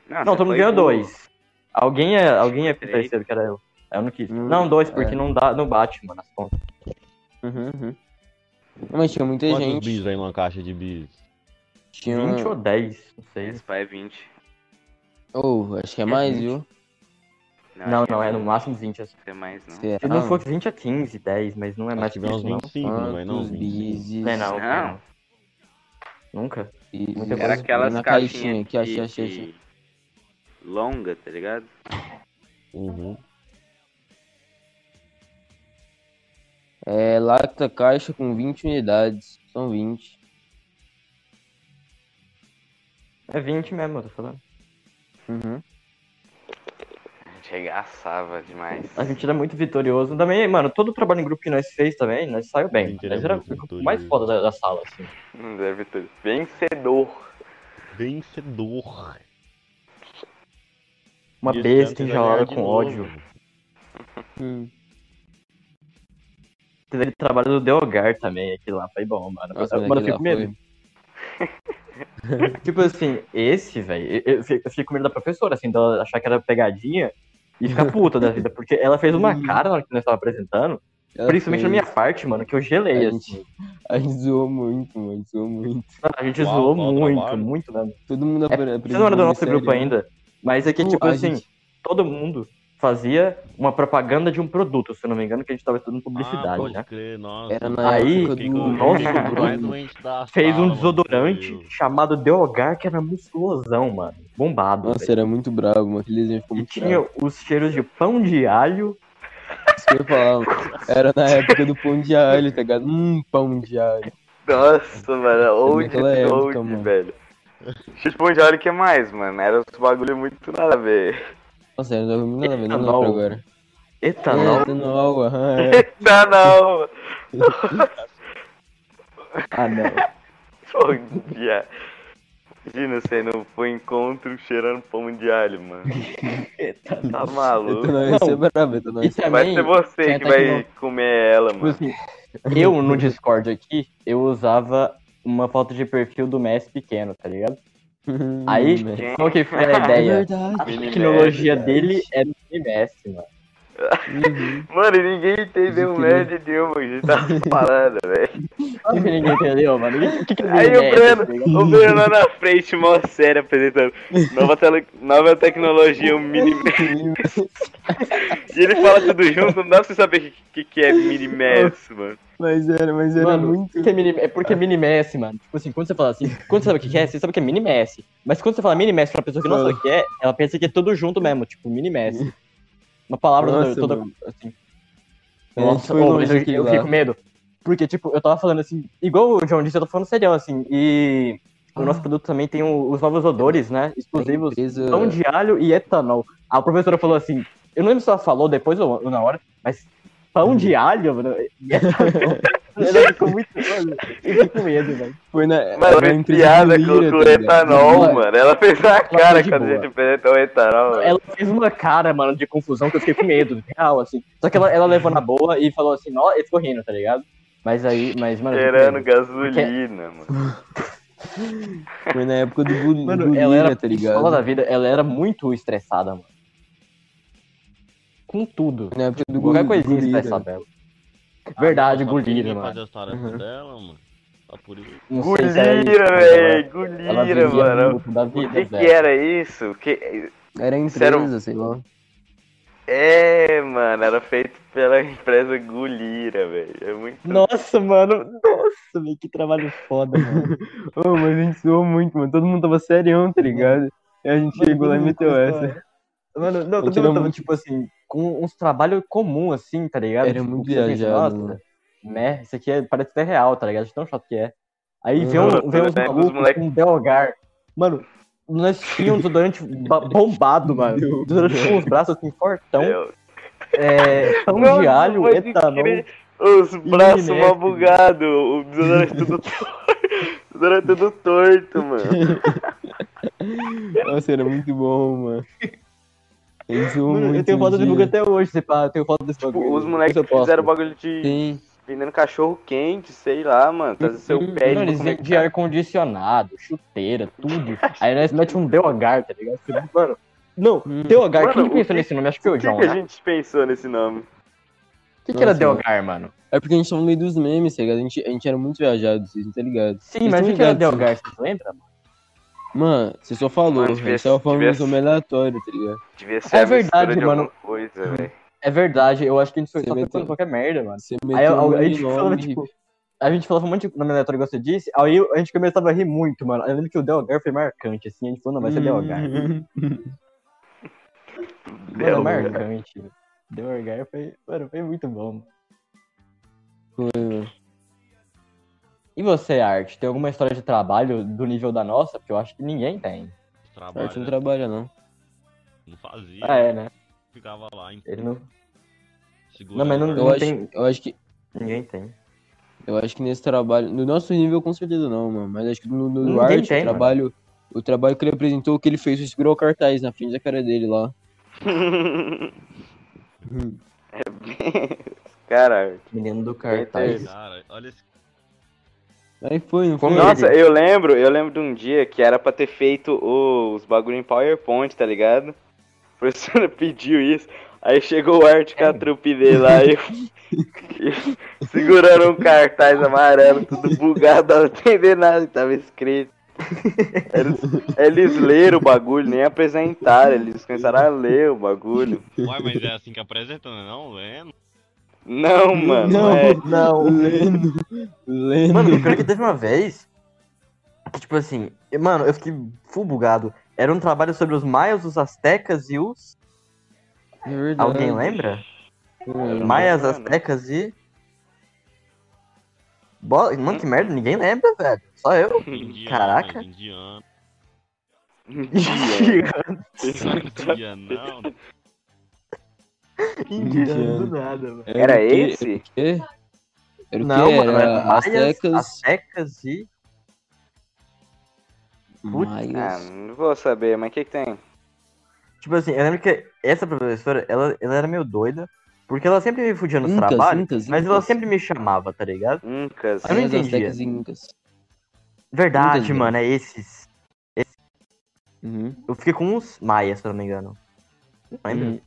Não, você todo mundo ganhou burro. dois. Alguém é, alguém é terceiro, que era eu. Aí eu não quis. Hum, não, dois, porque é. não, dá, não bate, mano, as contas. Uhum, uhum. Mas tinha muita Quantos gente. bis vem numa caixa de bis? Tinha... 20 ou 10, não sei. Esse pai é 20. Oh, acho que é É mais, 20. viu? Não, acho que não, é no máximo 20. assim. é mais, não. Será? Se não for 20 a 15, 10, mas não é mais Acho que que vem uns isso, não. 25, não não? Quantos 25. bises? Não é não, Não. não. Nunca. Bises Muita Era coisa aquelas na caixinha que, achei, achei, achei. longa, tá ligado? Uhum. É lacta caixa com 20 unidades. São 20. É 20 mesmo, eu tô falando. Uhum. A gente regaçava demais. A gente era muito vitorioso. Também, mano, todo o trabalho em grupo que nós fez também, nós saiu A bem. gente Nós era o mais vitorioso. foda da, da sala, assim. Não deve ter. Vencedor. Vencedor. Uma E besta enjaulada com ódio. Hum. Teve aquele trabalho do Deogar também, aquele lá, foi bom, mano. Nossa, mano, eu fico com medo. <laughs> tipo assim, esse, velho, eu, eu fico eu fico com medo da professora, assim, dela achar que era pegadinha e ficar puta da vida, porque ela fez uma cara na hora que nós tava apresentando, Ela principalmente na fez. minha parte, mano, que eu gelei, A assim. gente, a gente zoou muito, mano. Zoou muito. Mano, a gente Uau, zoou qual muito, trabalho? muito mesmo. Todo mundo É, apre- Você não era do nosso sério, grupo né? ainda, mas é que, tipo a assim, gente- todo mundo fazia uma propaganda de um produto, se eu não me engano, que a gente tava estudando ah, publicidade, pode né? crer, nossa. Era na Aí, época do... o nosso grupo Fez um desodorante chamado Deogar, que era musculosão, mano. Bombado. Nossa, velho. era muito bravo, mano. Aquele desenho ficou E muito tinha bravo. os cheiros de pão de alho. Isso que eu mano. Era na época do pão de alho, tá ligado? Hum, pão de alho. Nossa, mano. Old, época, old, mano. velho. Chute pão de alho, o que mais, mano? Era uns bagulho muito nada a ver. Nossa, eu não lembro nada a ver, não Etanol. lembro agora. Etanol. É, etanol, aham, é. Não! <laughs> Ah, não. Bom dia. Imagina você não foi encontro cheirando pão de alho, mano. <laughs> Tá maluco. Etanol ia ser brabo, etanol ia E ser Vai também, ser você que vai comer ela, tipo mano. assim, eu no Discord aqui, eu usava uma foto de perfil do Messi pequeno, tá ligado? Aí, Hum, qual que foi a é ideia? verdade. A tecnologia Messi, dele era o Mini Messi, mano. Uhum. Mano, ninguém entendeu Esse merda nenhuma que a gente tava <laughs> falando, velho. Que ninguém entendeu, mano? O que, que é Aí o Breno, tá o Breno lá na frente, mó sério, apresentando nova, tele, nova tecnologia, o mini <laughs> E ele fala tudo junto, não dá pra você saber o que, que, que é mini Messi, mano. Mas era, mas era Mano, muito. Porque é, mini, é porque é mini Messi, mano. Tipo assim, quando você fala assim, quando você sabe o que que é, você sabe que é mini Messi. Mas quando você fala mini Messi pra pessoa que não sabe o que é, ela pensa que é tudo junto mesmo, tipo, mini Messi. Uma palavra Nossa, toda, assim. É, Nossa, foi eu, aqui eu fiquei com medo. Porque, tipo, eu tava falando assim, igual o João disse, eu tô falando serião, assim, e o nosso produto também tem o- os novos odores, né? Exclusivos. Empresa- Pão de alho e etanol. A professora falou assim, eu não lembro se ela falou depois ou, ou na hora, mas pão de alho, mano. <laughs> Ela ficou muito. Mano, eu fiquei com medo, velho. Foi na. Mas empresa piada com, Lira, com o tá ligado? etanol, Ela- mano. Ela fez a ela cara foi quando a gente apresentou o etanol. velho. Ela fez uma cara, mano, de confusão que eu fiquei com medo, real, assim. Só que ela, ela levou na boa e falou assim, ó, e ficou rindo, tá ligado? Mas aí, mas, mano. Cheirando gasolina, mano. <laughs> Foi na época do Gul- Mano, Gulira, ela era tá pistola da ligado? vida, ela era muito estressada, mano. Com tudo. Foi na época do Qualquer coisinha Gulira. estressava ela. Verdade, Só porque Gulira, mano. fazia as tarefas Uhum. dela, mano. Só por isso. Não sei se era isso, Gulira, velho. Gulira, mano. O que que era isso? Que... Era Isso era empresa, sei lá. É, mano, era feito pela empresa Gulira, velho. É muito. Nossa, mano. Nossa, velho, que trabalho foda, mano. <laughs> Ô, mas a gente zoou muito, mano. Todo mundo tava serião, tá ligado? E a gente chegou lá e meteu essa. Mano, não, Eu todo mundo tava, muito- tipo assim, com uns trabalhos comuns, assim, tá ligado? Era Tipo, muito pensa, viajado, Nossa, mano. né? Isso aqui é, parece até real, tá ligado? De tão chato que é. Aí vem, Uhum. um, vem uns Né, os malucos moleque- com um Belgar. Mano, nós tínhamos um desodorante ba- <laughs> bombado, mano. Desodorante com os braços assim, fortão. Meu É, <laughs> pão de Nossa, alho, etanol. Os braços mal bugados, o desodorante tudo <laughs> torto. O desodorante tudo torto, mano. Nossa, era muito bom, mano. Mano, eu tenho foto de bug até hoje, se pá, eu tenho foto desse Tipo, bagulho. os moleques fizeram bagulho de Tem. vendendo cachorro quente, sei lá, mano. Trazer seu pé e comer vendem ar-condicionado, chuteira, tudo. <laughs> Aí nós mete um Deogar, tá ligado? Mano, não, Hum. Deogar, Mano, quem o pensou que- nesse nome? Acho que foi o O que, John, que a né? gente pensou nesse nome? O que, que era Deogar, mano? É porque a gente tava no meio dos memes, tá ligado? A gente, a gente era muito viajado, vocês não tá ligado? Sim, Vocês mas o que, que era ligados, Deogar, vocês lembram? Mano, você só falou, Mano, a devia- gente tava falando devia- de nome aleatório, tá ligado? Devia ser É verdade, de mano. coisa, velho. É verdade, eu acho que a gente foi Você só meteu- pensando qualquer merda, mano. Você Aí a, um a gente falava, tipo, a gente falava um monte de nome aleatório, igual você disse, aí a gente começava a rir muito, mano. Eu lembro que o Deogar foi marcante, assim, a gente falou, não, vai ser. Hum. <laughs> Mano, é Deogar. marcante. Foi, mano, foi muito bom. Foi, mano. E você, Art, tem alguma história de trabalho do nível da nossa? Porque eu acho que ninguém tem. Trabalho, Arte não né? trabalha, não. Não fazia. Ah, é, né? Ficava lá em Ele não. segurando. Não, mas não- Eu não acho, tem- eu acho que. Ninguém tem. Eu acho que nesse trabalho. No nosso nível, com certeza não, mano. Mas acho que no, no Ninguém arte, tem, o mano. trabalho. O trabalho que ele apresentou, o que ele fez foi segurar o cartaz na frente da cara dele lá. <laughs> Cara, Menino do Cartaz. cartaz. Cara, olha esse. Aí foi, não foi? Nossa, eu lembro, eu lembro de um dia que era pra ter feito os bagulho em PowerPoint, tá ligado? A professora <laughs> pediu isso. Aí chegou o Art com a trupe dele lá e, e <laughs> segurando um cartaz amarelo, tudo bugado, não entender nada que tava escrito. Eles, eles leram o bagulho, nem apresentaram, eles começaram a ler o bagulho. Uai, mas é assim que apresenta, não é não? Lendo? Não, mano, não, Não. é. Não. Lendo. Lendo. Mano, pior que teve uma vez. Que, tipo assim, eu- mano, eu fiquei full bugado. Era um trabalho sobre os maias, os astecas e os. É verdade. Alguém lembra? Hum, Maias, mano. astecas e. Bola... Mano, que merda, ninguém lembra, velho. Só eu. <laughs> Indiano, Caraca. Indiano. <laughs> Dia não. <laughs> Indiano do nada, mano. É Era o quê? esse? Quê? Era o Não, quê? mano, Era era Maias, Aztecas, Aztecas e. Putz, Ah, não vou saber, mas o que que tem? Tipo assim, eu lembro que essa professora, ela, ela era meio doida, porque ela sempre me fudia nos Incas, trabalhos, incas, mas ela incas. sempre me chamava, tá ligado? Incas. Eu não entendia. Incas. Verdade, Incas, mano, é esses. Uhum. Eu fiquei com os maias, se eu não me engano. Não lembro. Uhum.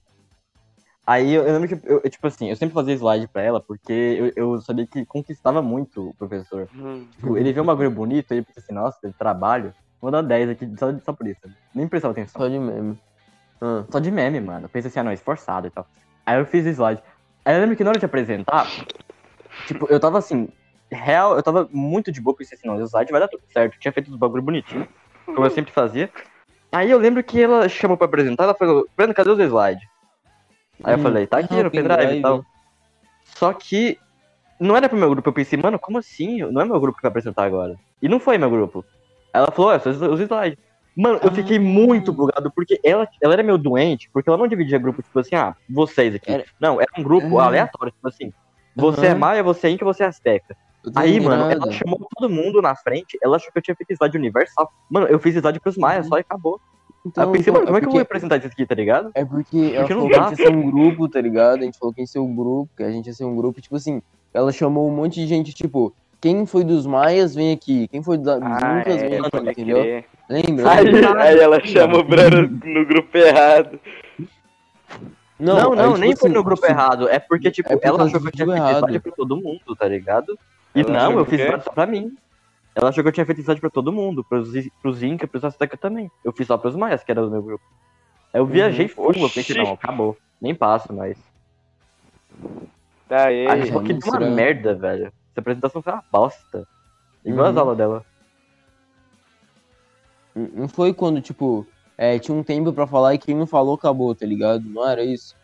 Aí eu, eu lembro que, eu, eu, tipo assim, eu sempre fazia slide pra ela, porque eu, eu sabia que conquistava muito o professor. Hum. Tipo, ele vê um bagulho bonito, ele pensa assim, nossa, ele trabalho, vou dar 10 aqui só, só por isso. Nem prestava atenção. Só de meme. Ah. Só de meme, mano. Eu pensei assim, ah, não, esforçado e tal. Aí eu fiz o slide. Aí eu lembro que na hora de apresentar, tipo, eu tava assim, real, eu tava muito de boa, pensei assim, não, o slide vai dar tudo certo. Eu tinha feito os bagulho bonitinho, como eu sempre fazia. Aí eu lembro que ela chamou pra apresentar, ela falou, Breno, cadê os slides? Aí eu falei, tá aqui Ah, no pendrive e tal. Só que não era pro meu grupo, eu pensei, mano, como assim? Não é meu grupo que vai apresentar agora. E não foi meu grupo. Ela falou, é, só os slides. Mano, eu fiquei Ah. muito bugado, porque ela, ela era meio doente, porque ela não dividia grupo, tipo assim, ah, vocês aqui. Era- Não, era um grupo Ah. aleatório, tipo assim. Você é Aham. Maia, você é Inca, você é tô Aí, mano, lembrado. ela chamou todo mundo na frente, ela achou que eu tinha feito slide universal. Mano, eu fiz slide pros Maias só e acabou. Então, eu pensei, então, mano, como é que eu vou apresentar isso aqui, tá ligado? É porque ela Porque não falou que a gente ia ser um grupo, tá ligado? A gente falou que ia ser um grupo, que a gente ia ser um grupo, tipo assim, ela chamou um monte de gente, tipo, quem foi dos Maias vem aqui, quem foi dos, dos Ah, Incas vem é, aqui, entendeu? Lembra? Aí, aí ela chama o Breno no grupo errado. Não, não, aí, tipo nem foi assim, no grupo tipo, errado. É porque, tipo, É porque ela achou que eu tinha feito pra todo mundo, tá ligado? E Ela não, eu fiz slide só pra mim. Ela achou que eu tinha feito slide pra todo mundo, pros, pros Inca, pros Azteca também. Eu fiz só pros Maias, que era do meu grupo. Aí eu viajei full, eu pensei, não, acabou. Nem passo mais. Tá aí. Aí só que deu uma estranho. merda, velho. Essa apresentação foi uma bosta. Igual as Uhum. aulas dela. Não foi quando, tipo, é, tinha um tempo pra falar e quem não falou acabou, tá ligado? Não era isso?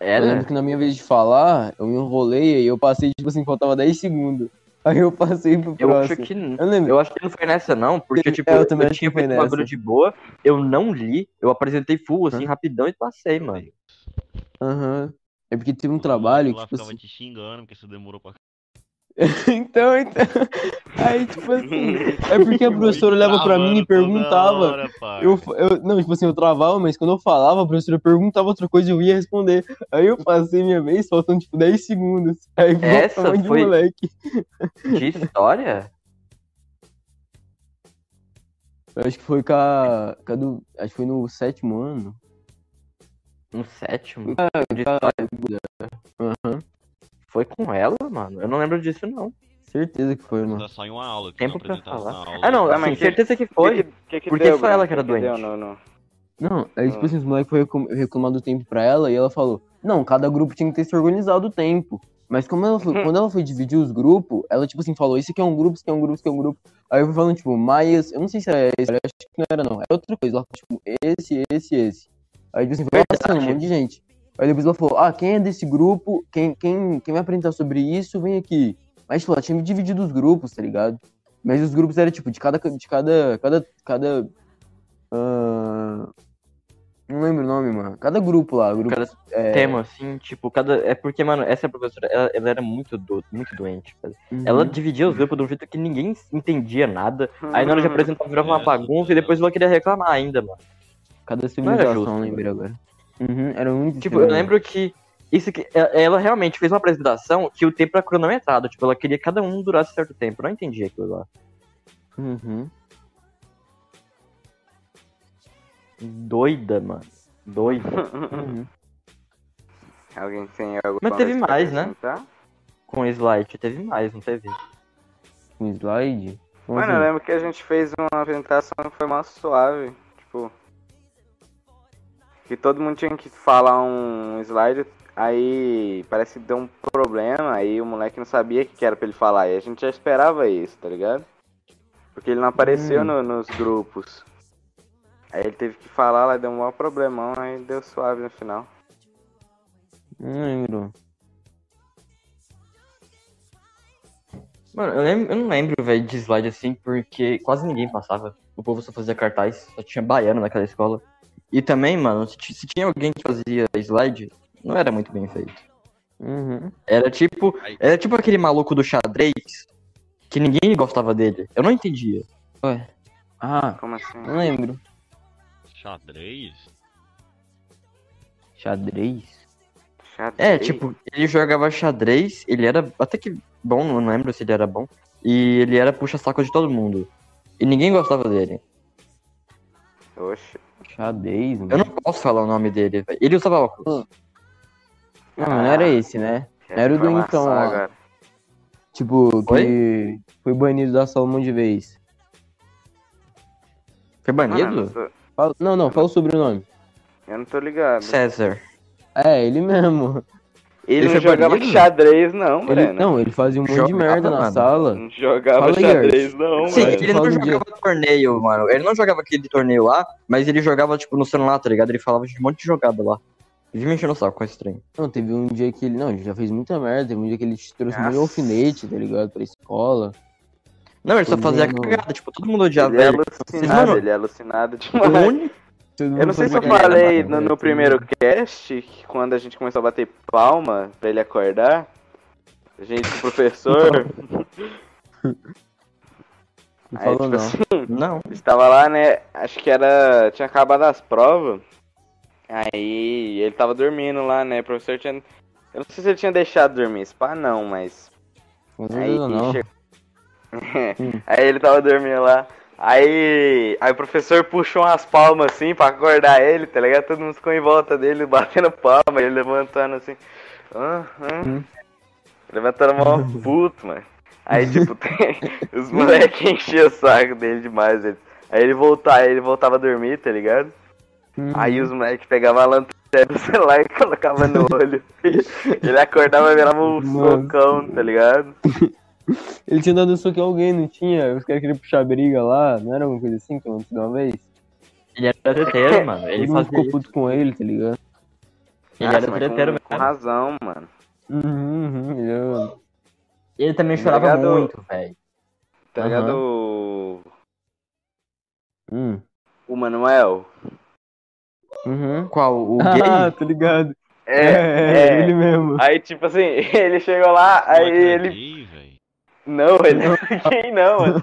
Eu Era? lembro que na minha vez de falar, eu me enrolei e eu passei, tipo assim, faltava 10 segundos. Aí eu passei pro Eu acho que não. Eu lembro. Eu acho que não foi nessa, não, porque, Eu- tipo, é, eu eu, também acho tinha feito um bagulho de boa, eu não li, eu apresentei full, assim, rapidão e passei, mano. Aham. É porque teve um trabalho que, lá tipo ficava assim. te xingando, porque isso demorou pra <laughs> então, então. Aí, tipo assim. É porque a <laughs> professora olhava pra mim e perguntava. Eu, eu, não, tipo assim, eu travava, mas quando eu falava, a professora perguntava outra coisa e eu ia responder. Aí eu passei minha vez, faltando tipo 10 segundos. Aí Essa de foi- moleque. De história? Eu acho que foi com a, com a do. Acho que foi no sétimo ano. Um sétimo? Ah, De história. Aham. Foi com ela, mano? Eu não lembro disso, não. Certeza que foi, mano. Era só em uma aula. que Tempo não pra falar. Ah, não, assim, mas certeza que foi. Que que- que que porque deu, só ela que era que deu doente. no- no- Não, aí tipo assim, os moleques foram reclam- reclamar do tempo pra ela e ela falou: Não, cada grupo tinha que ter se organizado o tempo. Mas como ela foi, quando ela foi dividir os grupos, ela, tipo assim, falou: Esse aqui é um grupo, esse aqui é um grupo, esse aqui é um grupo. Aí eu fui falando, tipo, Maias, eu não sei se era esse, eu acho que não era, não. Era outra coisa. Ela falou, tipo, esse, esse, esse. Aí, tipo assim, foi passando um monte de gente. Aí depois ela falou: Ah, quem é desse grupo, quem, quem, quem vai apresentar sobre isso, vem aqui. Mas, tipo, ela tinha me dividido os grupos, tá ligado? Mas os grupos eram, tipo, de cada. De cada. Cada. cada ah, não lembro o nome, mano. Cada grupo lá. Grupo, Cada é, tema, assim, tipo, cada. É porque, mano, essa professora, ela, ela era muito, do... muito doente, uhum. Ela dividia os grupos de um jeito que ninguém entendia nada. Aí na hora de apresentar virava uma bagunça e depois ela queria reclamar ainda, mano. Cada civilização, lembrei agora. Uhum, era muito Tipo, eu estranho. lembro que isso que ela- ela realmente fez uma apresentação que o tempo era cronometrado, tipo, ela queria que cada um durasse certo tempo. Eu não entendi aquilo lá. Uhum. Doida, mano. Doida. <laughs> Uhum. Alguém tem alguma Mas teve mais, né? Com slide, teve mais, não teve? Um slide? Mano, eu lembro que a gente fez uma apresentação que foi mais suave. Que todo mundo tinha que falar um slide. Aí parece que deu um problema. Aí o moleque não sabia o que que era pra ele falar. E a gente já esperava isso, tá ligado? Porque ele não apareceu Hum. no- nos grupos. Aí ele teve que falar lá, deu um maior problemão. Aí deu suave no final. Não lembro. Mano, eu, lembro, eu não lembro, velho, de slide assim, porque quase ninguém passava. O povo só fazia cartaz, só tinha baiano naquela escola. E também, mano, se, se tinha alguém que fazia slide, não era muito bem feito. Uhum. Era tipo, era tipo aquele maluco do xadrez que ninguém gostava dele. Eu não entendia. Ué. Ah, Como assim? não lembro. Xadrez? Xadrez? Xadrez? É, tipo, ele jogava xadrez, ele era até que bom, não lembro se ele era bom. E ele era puxa-saco de todo mundo. E ninguém gostava dele. Oxe. Xadrez, mano. Eu não posso falar o nome dele, velho. Ele usava óculos. Não, mas não era esse, né? Era o do então, ó. agora. Tipo, que foi banido da sala um monte de vez. Foi Mano, banido? Fala- Não, não, fala o sobrenome. eu não tô ligado. César. É, ele mesmo. Ele, Ele não foi jogava banido? xadrez, não, Ele, Breno. não, ele fazia um monte de Jogava, merda na mano. sala. Não jogava Fala xadrez, Art. não, Sim, mano. mano. ele não um jogava torneio, mano. Ele não jogava aquele torneio lá, mas ele jogava, tipo, no celular, tá ligado? Ele falava de um monte de jogada lá. Vive me enchendo o saco com esse trem. Não, teve um dia que ele. Não, ele já fez muita merda. Teve um dia que ele trouxe Nossa. muito alfinete, tá ligado? Pra escola. Não, ele só Ele fazia não- cagada, tipo, todo mundo odiava Ele é ele. alucinado, Mano, ele é alucinado O demais. único Eu não sei se eu falei no, no primeiro cast, que quando a gente começou a bater palma pra ele acordar, a gente, o professor, <laughs> Não aí, falou tipo não. assim, Não. estava lá, né, acho que era, tinha acabado as provas, aí ele tava dormindo lá, né, o professor tinha, eu não sei se ele tinha deixado dormir, pá não, mas Com Aí, certeza não. che- <laughs> aí ele tava dormindo lá. Aí, aí o professor puxou umas palmas assim pra acordar ele, tá ligado? Todo mundo ficou em volta dele, batendo palma, ele levantando assim. Ah, ah. Hum. Levantando mó <laughs> puto, mano. Aí, tipo, tem, <laughs> os moleques enchiam o saco dele demais. Ele, aí ele voltava, ele voltava a dormir, tá ligado? Uhum. Aí os moleques pegavam a lanterna do celular e <laughs> colocavam no olho. Ele acordava e virava um socão, tá ligado? <laughs> Ele tinha dado soco em alguém, não tinha? Os caras queriam puxar briga lá, não era uma coisa assim que aconteceu uma vez? Ele era treteiro, <coughs> mano. Ele Todo mundo fazia ficou isso. puto com ele, tá ligado? Ele Nossa, era treteiro com, com razão, mano. Uhum, uhum, ele Ele também chorava Delegado- muito, velho. Tá ligado o... Hum. o Manuel? Uhum. Qual? O <laughs> Ah, gay? tô ligado. É, é, é. ele mesmo. Aí, tipo assim, <laughs> ele chegou lá, aí é ele... Não, ele não <laughs> é gay não, <laughs> mano.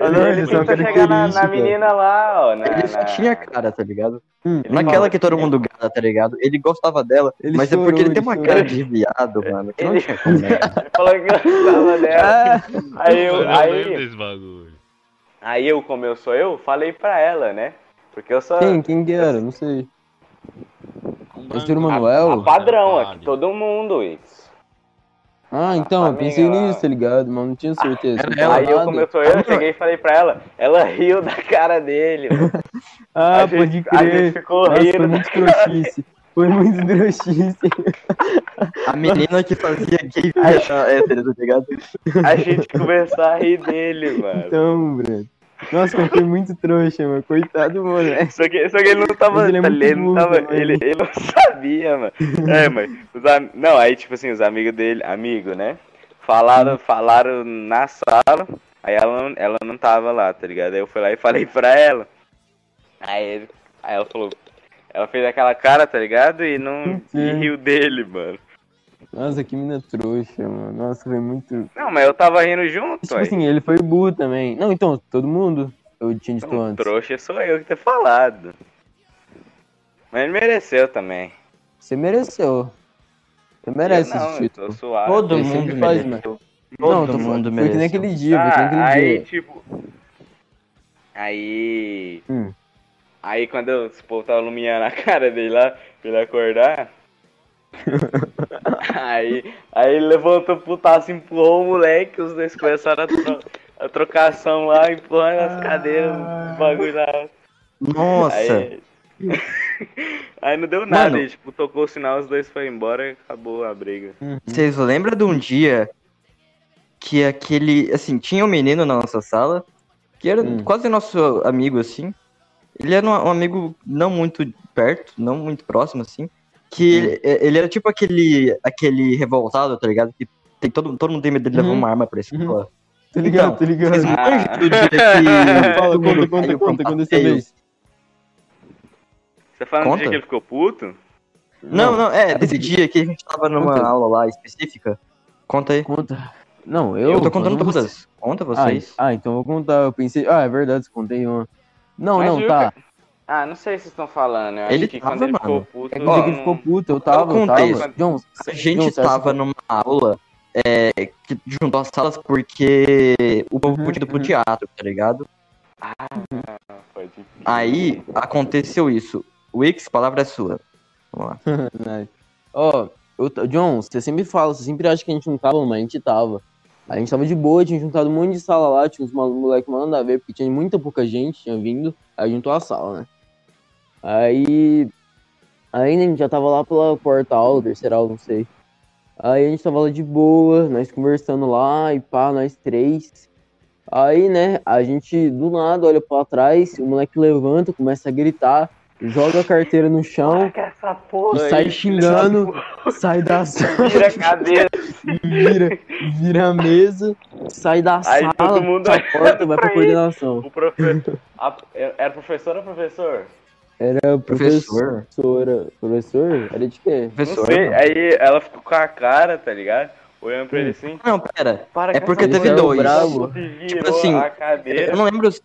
Ah, ele ele só tentou queria chegar na, isso, na menina lá, ó. Na, Ele só na- tinha cara, tá ligado? Hum, Naquela que todo mundo gata, tá ligado? Ele gostava dela, Ele mas é chorou, porque ele tem ele uma chorou. cara de viado, mano, que não Ele- né? <laughs> Falou que gostava dela. Aí eu, aí, aí eu, como eu sou eu, falei pra ela, né? Porque eu sou Quem? Quem que era? Não sei. Um. Manuel? a padrão Vale. aqui, todo mundo, Wix. Ah, então, eu pensei lá. nisso, tá ligado? Mas não tinha certeza. Era Não ela, falava Aí eu, nada. como eu sou eu, eu cheguei e falei pra ela. Ela riu da cara dele. mano. <laughs> Ah, a gente, pode A gente crer. ficou Nossa, foi rindo. muito trouxice. Foi muito trouxice. A menina que fazia <laughs> gay hétero, tá ligado? A gente começou a rir dele, mano. Então, Breno. Nossa, mas foi muito trouxa, mano. Coitado, moleque. Só que, só que ele não tava. Ele é tá não burro tava ele, ele não <laughs> sabia, mano. É, am... Não, aí, tipo assim, os amigos dele, amigo, né? Falaram, falaram na sala. Aí ela não, ela não tava lá, tá ligado? Aí eu fui lá e falei pra ela. Aí, ele- aí ela falou. Ela fez aquela cara, tá ligado? E não. E riu dele, mano. Nossa, que mina trouxa, mano. Nossa, foi muito. Não, mas eu tava rindo junto, Tipo aí. assim, ele foi burro também. Não, então, todo mundo. Eu tinha dito Então, antes. trouxa sou eu que ter falado. Mas ele mereceu também. Você mereceu. Você merece eu não, esse eu título. tô suave. Todo mundo faz. Não, Todo tô falando, mundo Foi que nem aquele dia, foi que nem Ah, aquele aí, dia. tipo. Aí. Hum. Aí quando eu, esse povo tava iluminando a cara dele lá, pra ele acordar. <laughs> aí, aí ele levantou putaço, empurrou o moleque, os dois começaram a, tro a trocação lá, empurrando as cadeiras, os bagulho lá. Nossa, Aí, <laughs> aí não deu nada, Mano. ele, tipo, tocou o sinal, os dois foram embora e acabou a briga. vocês lembram de um dia que aquele, assim, tinha um menino na nossa sala, que era Hum. quase nosso amigo, assim. Ele era um, um amigo não muito perto, não muito próximo, assim. Que ele, ele era tipo aquele, aquele revoltado, tá ligado? Que tem, todo, todo mundo tem medo de levar Uhum. uma arma pra escola. Tô ligado, Então, tô ligado. Vocês Ah. do dia que <laughs> Fala, conta, conta, conta, conta dessa vez. Você tá falando do Conta. dia que ele ficou puto? Não, não, é, desse dia que a gente tava numa Conta. aula lá específica. Conta aí. Conta. Não, eu. Eu tô contando não todas. Conta Ah, vocês. ah, então eu vou contar. Eu pensei. Ah, é verdade, você contei uma. Não, Mas não, tá. Ah, não sei se vocês estão falando. Eu Ele acho que tava, quando ele mano. ficou puto. É que o dia que ele ficou puto, eu tava, eu tava. John, A gente tava numa aula é, que juntou as salas porque o povo Uhum, podia ir pro uhum. teatro, tá ligado? Pode crer. Aí aconteceu isso. Wix, palavra é sua. Vamos lá. <laughs> Ó, eu t- John, você sempre fala, você sempre acha que a gente não tava, mas a gente tava. A gente tava de boa, tinha juntado um monte de sala lá, tinha uns mal- moleque mandando a ver, porque tinha muita pouca gente, tinha vindo, aí juntou a sala, né? Aí. Aí né, a gente já tava lá pela quarta aula, terceira aula, não sei. Aí a gente tava lá de boa, nós conversando lá, e pá, nós três. Aí, né, a gente do nada olha pra trás, o moleque levanta, começa a gritar, joga a carteira no chão, porra aí, sai filho xingando. sai da sala, Vira a cadeira. <laughs> vira, vira a mesa, sai da Aí sala, todo mundo sai porta, vai pra pra coordenação. O professor. a- Era professor ou professor? Era Professor. professora. Professor? Era de quê? Professor. Aí ela ficou com a cara, tá ligado? Olhando pra ele assim. Não, pera. Para É porque teve dois. Bravo. Tipo Virou assim. Eu não lembro. se-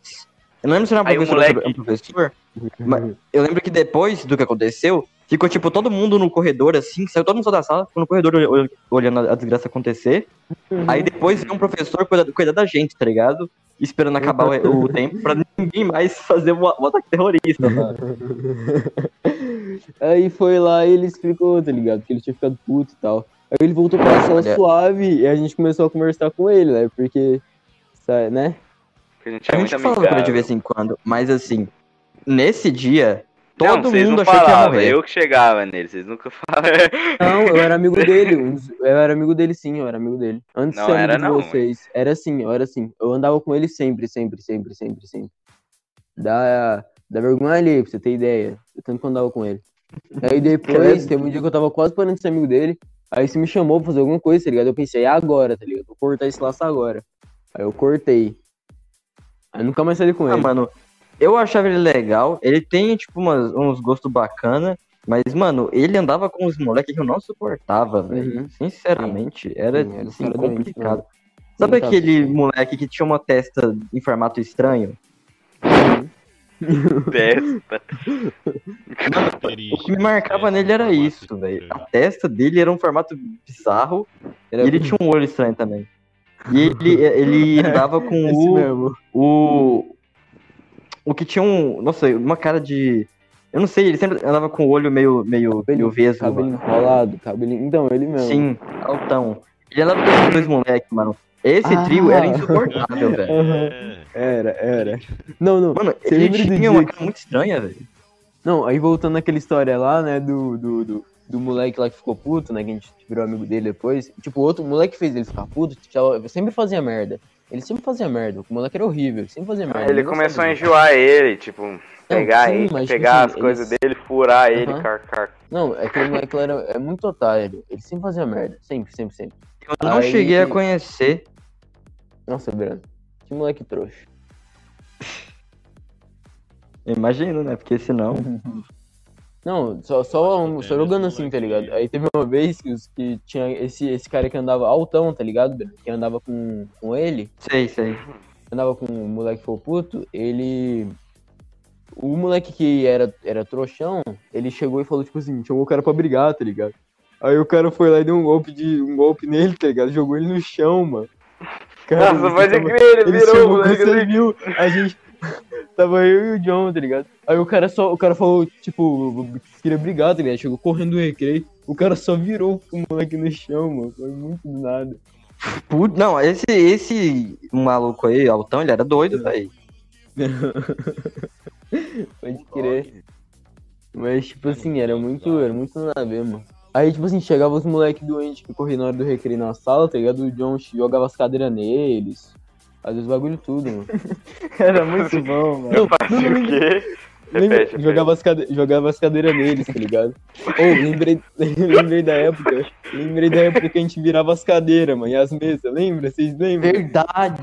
Eu não lembro se era um Aí o professor ou moleque- um professor. Mas eu lembro que depois do que aconteceu, ficou tipo todo mundo no corredor, assim, saiu todo mundo da sala, ficou no corredor ol- ol- olhando a a desgraça acontecer. Aí depois veio um professor cuidar, cuidar da gente, tá ligado? Esperando acabar o, o <laughs> tempo pra ninguém mais fazer o, o ataque terrorista, <laughs> mano. Aí foi lá e ele explicou, tá ligado? Que ele tinha ficado puto e tal. Aí ele voltou pra sala Olha. suave e a gente começou a conversar com ele, né? Porque, sabe, né? Porque a gente A é gente fala com ele de vez em quando, mas assim, nesse dia, todo vocês mundo não achou que ia falavam, morrer. Eu que chegava nele, vocês nunca falaram. Não, eu era amigo <laughs> dele. Eu era amigo dele sim, eu era amigo dele. Antes Não de ser amigo era de não, vocês. Era assim, eu era assim. Eu andava com ele sempre, sempre, sempre, sempre, sempre. Dá, dá vergonha ali, pra você ter ideia. Eu tanto que eu andava com ele. Aí depois, teve um dia que eu tava quase parando de ser amigo dele. Aí você me chamou pra fazer alguma coisa, tá ligado? Eu pensei, é agora, tá ligado? Vou cortar esse laço agora. Aí eu cortei. Aí nunca mais saí com Ah, ele. mano, eu achava ele legal, ele tem, tipo, umas, uns gostos bacana, mas, mano, ele andava com os moleques que eu não suportava, velho. Uhum. Sinceramente, era, Sim, era assim, complicado. né? Sabe tá aquele assistindo. moleque que tinha uma testa em formato estranho? Testa. <laughs> O que me marcava nele era isso, velho. A testa dele era um formato bizarro Era e ele tinha um olho estranho também. E ele, ele andava com <laughs> o, o. O que tinha um. Não sei, uma cara de. Eu não sei, ele sempre andava com o olho meio, meio, meio vesgo. Cabelo mano. enrolado, cabelinho. Então, ele mesmo. Sim, altão. Ele andava com esses dois moleques, mano. Esse Ah. trio era insuportável, <laughs> velho. Aham. Era, era. Não, não. Mano, Você ele tinha uma que- cara muito estranha, velho. Não, aí voltando naquela história lá, né, do, do, do, do moleque lá que ficou puto, né, que a gente virou amigo dele depois. Tipo, o outro moleque que fez ele ficar puto, já- sempre fazia merda. Ele sempre fazia merda, o moleque era horrível, ele sempre fazia merda. Ele não começou a enjoar ele, tipo, pegar sim, ele, mas, tipo pegar assim, as coisas dele, furar ele, Aham. car, car. Não, aquele moleque lá era, é muito otário, ele sempre fazia merda, sempre, sempre, sempre. Eu não Aí- cheguei a conhecer. Nossa, Brano, que moleque trouxa. <laughs> Imagino, né? Porque senão. <laughs> Não, só, só, um- só jogando assim, tá ligado? Aí teve uma vez que, os- que tinha esse, esse cara que andava altão, tá ligado? Que andava com, com ele, Sei, sei. andava com o moleque que foi puto, ele. O moleque que era, era trouxão, ele chegou e falou, tipo assim, chamou o cara pra brigar, tá ligado? Aí o cara foi lá e deu um golpe de um golpe nele, tá ligado? Jogou ele no chão, mano. Cara, Nossa, pode tava- crer, ele ele virou o chamou, moleque. você assim. viu? A gente. <laughs> Tava eu e o John, tá ligado? Aí o cara só. O cara falou, tipo, queria brigar, tá ligado? Chegou correndo do recreio. O cara só virou o moleque no chão, mano. Foi muito do nada. Put- Não, esse, esse maluco aí, altão, ele era doido, velho. <laughs> Pode crer. Mas, tipo assim, era muito, era muito nada a ver, mano. Aí, tipo assim, chegava os moleques doentes que corriam na hora do recreio na sala, tá ligado? O John jogava as cadeiras neles. Fazia os bagulho tudo, mano. <laughs> Era muito bom, mano. Não, Fazia o quê? lembra, repete. jogava, as cade... jogava as cadeiras neles, tá ligado? Ô, lembrei, <laughs> lembrei da época. Lembrei da época que a gente virava as cadeiras, mano, e as mesas, lembra? Vocês lembram? Verdade,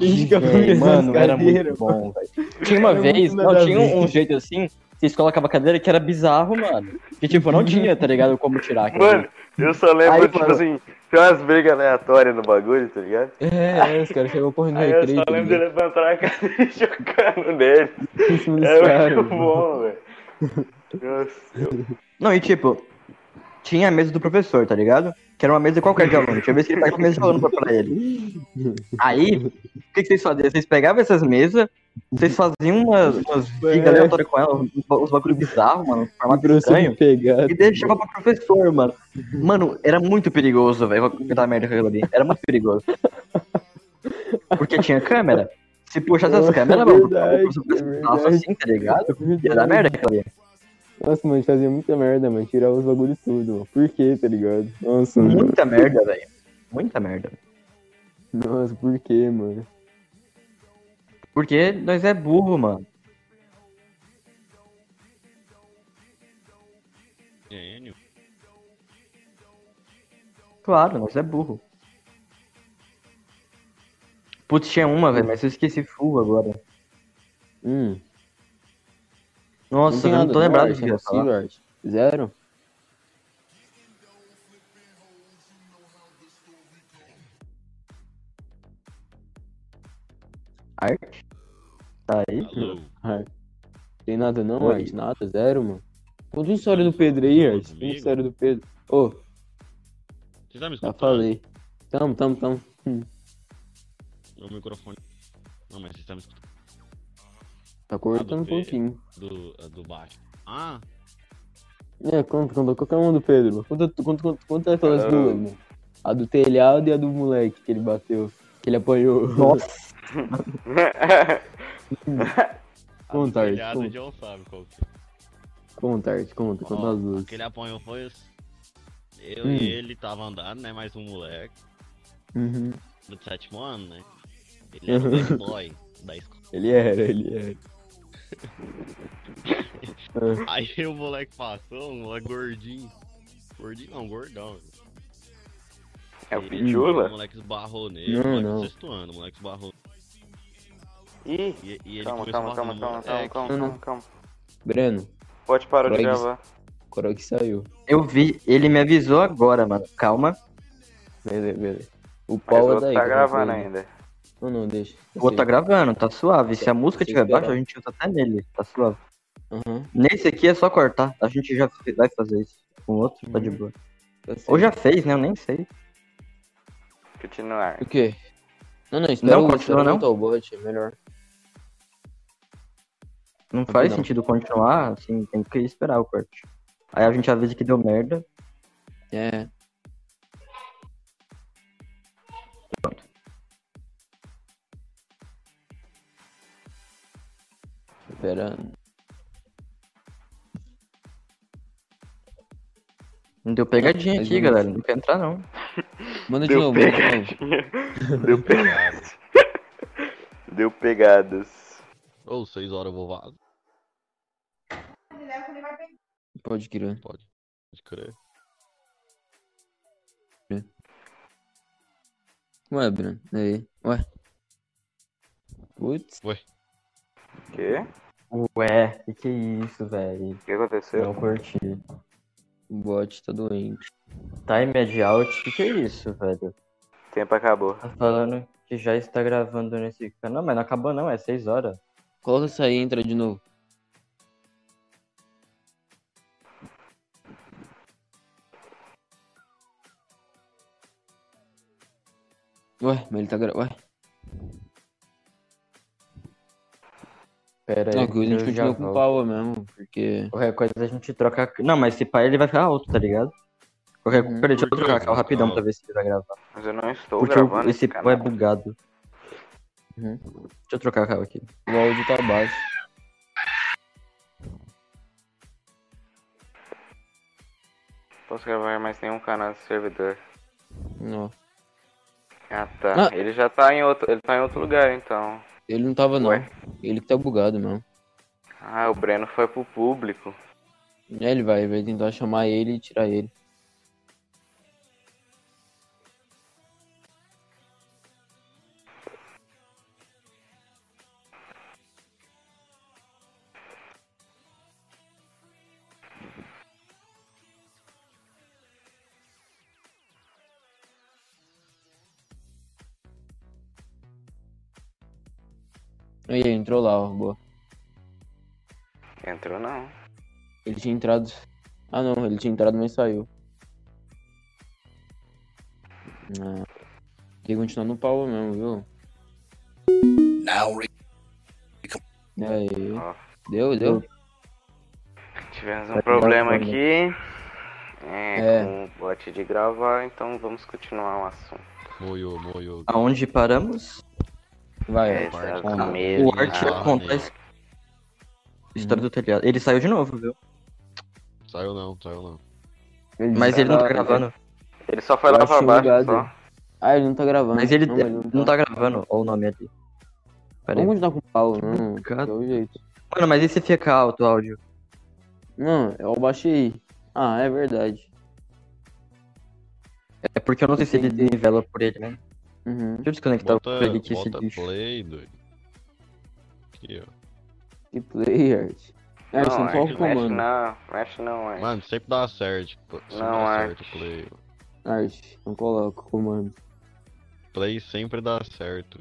Mano, era muito bom, velho. Tinha uma Era vez, não, a tinha um, um jeito assim, vocês colocavam cadeira que era bizarro, mano. Que tipo, não <laughs> tinha, tá ligado, como tirar aquilo. Mano, eu só lembro, Aí, tipo mano. assim, tem umas brigas aleatórias no bagulho, tá ligado? É, é, os caras chegavam correndo no Aí eu recreio. só tá lembro de ligado? levantar a cadeira e <laughs> jogando nele. Dos É caras, muito mano. bom, velho. Nossa, eu- Não, e tipo, tinha a mesa do professor, tá ligado? Que era uma mesa qualquer de aluno. Tinha vez que ele pegava a mesa de aluno pra, pra ele. Aí, o que, que vocês faziam? Vocês pegavam essas mesas, vocês faziam umas, umas gigas É. aleatórias com elas, uns, bagulho bizarro, mano, formato estranho. E deixava pro professor, mano. Mano, era muito perigoso, velho. Vou dar merda com aquilo ali. Era muito perigoso. Porque tinha câmera. Se puxasse as É câmeras, mano, o professor é assim, tá ligado? Ia dar merda aquilo ali. Nossa, mano, a gente fazia muita merda, mano. Tirava os bagulhos tudo, mano. Por quê, tá ligado? Nossa, mano. Muita merda, velho. Muita merda. Nossa, por quê, mano? Porque nós é burro, mano. Gênio. Claro, nós é burro. Putz, tinha uma, velho, mas eu esqueci full agora. Hum. Nossa, eu não tô não, lembrado Art, possível, Art. Zero? Arte? Tá aí? Alô. Art. Tem nada não, Oi. Art? Nada? Zero, mano? Conta uma história do Pedro aí, Art. Conta uma história do Pedro. Ô, Você tá me já escutando? falei. Tamo, tamo, tamo. Meu microfone. Não, mas você tá me escutando Tá cortando um pouquinho. do, do baixo. Ah, É, conta, conta qualquer uma do Pedro. Conta, conta, conta, conta aquelas Ah. duas, mano. A do telhado e a do moleque que ele bateu. Que ele apanhou. Nossa. <laughs> Conta, Art. telhado, o Conta, John sabe qual que é. conta, Art. Conta, conta Ó, as duas. Aquele apanhou foi os- eu Hum. e ele tava andando, né? Mais um moleque Uhum. do sétimo ano, né? Ele era o bad boy <laughs> da escola. Ele era, ele era. <laughs> Aí o moleque passou, um moleque gordinho. Gordinho não, gordão. É o Ele- O Pitula? moleque esbarrou nele, Não, o moleque não. sexto ano, o moleque esbarrou. Ih, E, e ele calma, começou calma, a calma, bater no calma, calma, moleque. calma, calma, calma. Breno, Pode parar de gravar. Coró que saiu. Eu vi, ele me avisou agora, mano. Calma. Beleza, beleza. O Mas o pau é outro daí. tá gravando ainda. Não, não, deixa. O outro tá gravando, tá suave. Se a música espera. baixa, a gente usa até nele. Tá suave. Aham, Nesse aqui é só cortar. A gente já vai fazer isso. Com o outro, tá de boa. tá. Ou já fez, né? Eu nem sei. Continuar. O quê? Não, não, espera Não, o- continua, não. o bot, é melhor. Não faz Não. sentido continuar, assim, tem que esperar o corte. Aí a gente avisa que deu merda. É. Esperando. Não deu pegadinha Mas aqui, vamos- galera. Não quer entrar, não. <laughs> Manda de Deu novo, manda de novo. pegadinha. Deu pegadas. Deu pegadas. Ou seis horas eu vou vazar. Pode crer. Pode. Pode crer. Ué, Bruno, aí. Ué. Putz. O quê? Ué, que que é isso, velho? O que aconteceu? Não curti. O bot tá doente. Time ad out, que que é isso, velho? O tempo acabou. Tá falando que já está gravando nesse canal, mas não acabou não, é 6 horas. Coloca isso aí e entra de novo. Ué, mas ele tá gravando. Ué, Pera aí, não, que a gente eu já continua com power mesmo, porque. Qualquer coisa a gente troca. Não, mas se pá ele vai ficar alto, tá ligado? Qualquer Uhum. Peraí, deixa eu trocar a rapidão Não. pra ver se ele vai gravar. Mas eu não estou Porque gravando esse esse pô é bugado. Uhum. Deixa eu trocar a cal aqui. O áudio tá baixo. Posso gravar mais nenhum canal de servidor. Não. Ah tá. Ah. Ele já tá em outro. Ele tá em outro lugar então. Ele não tava, não. Ué? Ele que tá bugado mesmo. Ah, o Breno foi pro público. É, ele vai, vai tentar chamar ele e tirar ele. Aí, ele entrou lá, ó, boa. Entrou não. Ele tinha entrado. Ah não, ele tinha entrado, mas saiu. Ah. Tem que continuar no pau mesmo, viu? Aí. Ó. Deu, deu. Tivemos um Vai problema aqui. É, É. com o bot de gravar, então vamos continuar o assunto. Moio, moio. Aonde paramos? Vai, É, tá com. O Art ia Ah, contar história do telhado. Ele saiu de novo, viu? Saiu não, saiu não. Mas ele não tá tá- gravando. Ele só foi Eu lá pra baixo, ligado. só. Ah, ele não tá gravando. Mas ele não, ele não tá gravando. Olha o nome ali. Pera. Vamos continuar com o pau, não. Obrigado. É o jeito. Mano, mas e se ficar alto o áudio? Não, eu baixei. Ah, é verdade. É porque eu não sei se ele nivela por ele, né? Uhum. Deixa eu desconectar Bota, o play aqui, esse bota lixo. play, doido. Aqui, ó. Que play, Art. Art, Não, não Art, mexe não, mexe não, Art. Mano, sempre dá certo. pô. Sempre Não, dá Art. certo play. Art, não coloca o comando. Play sempre dá certo.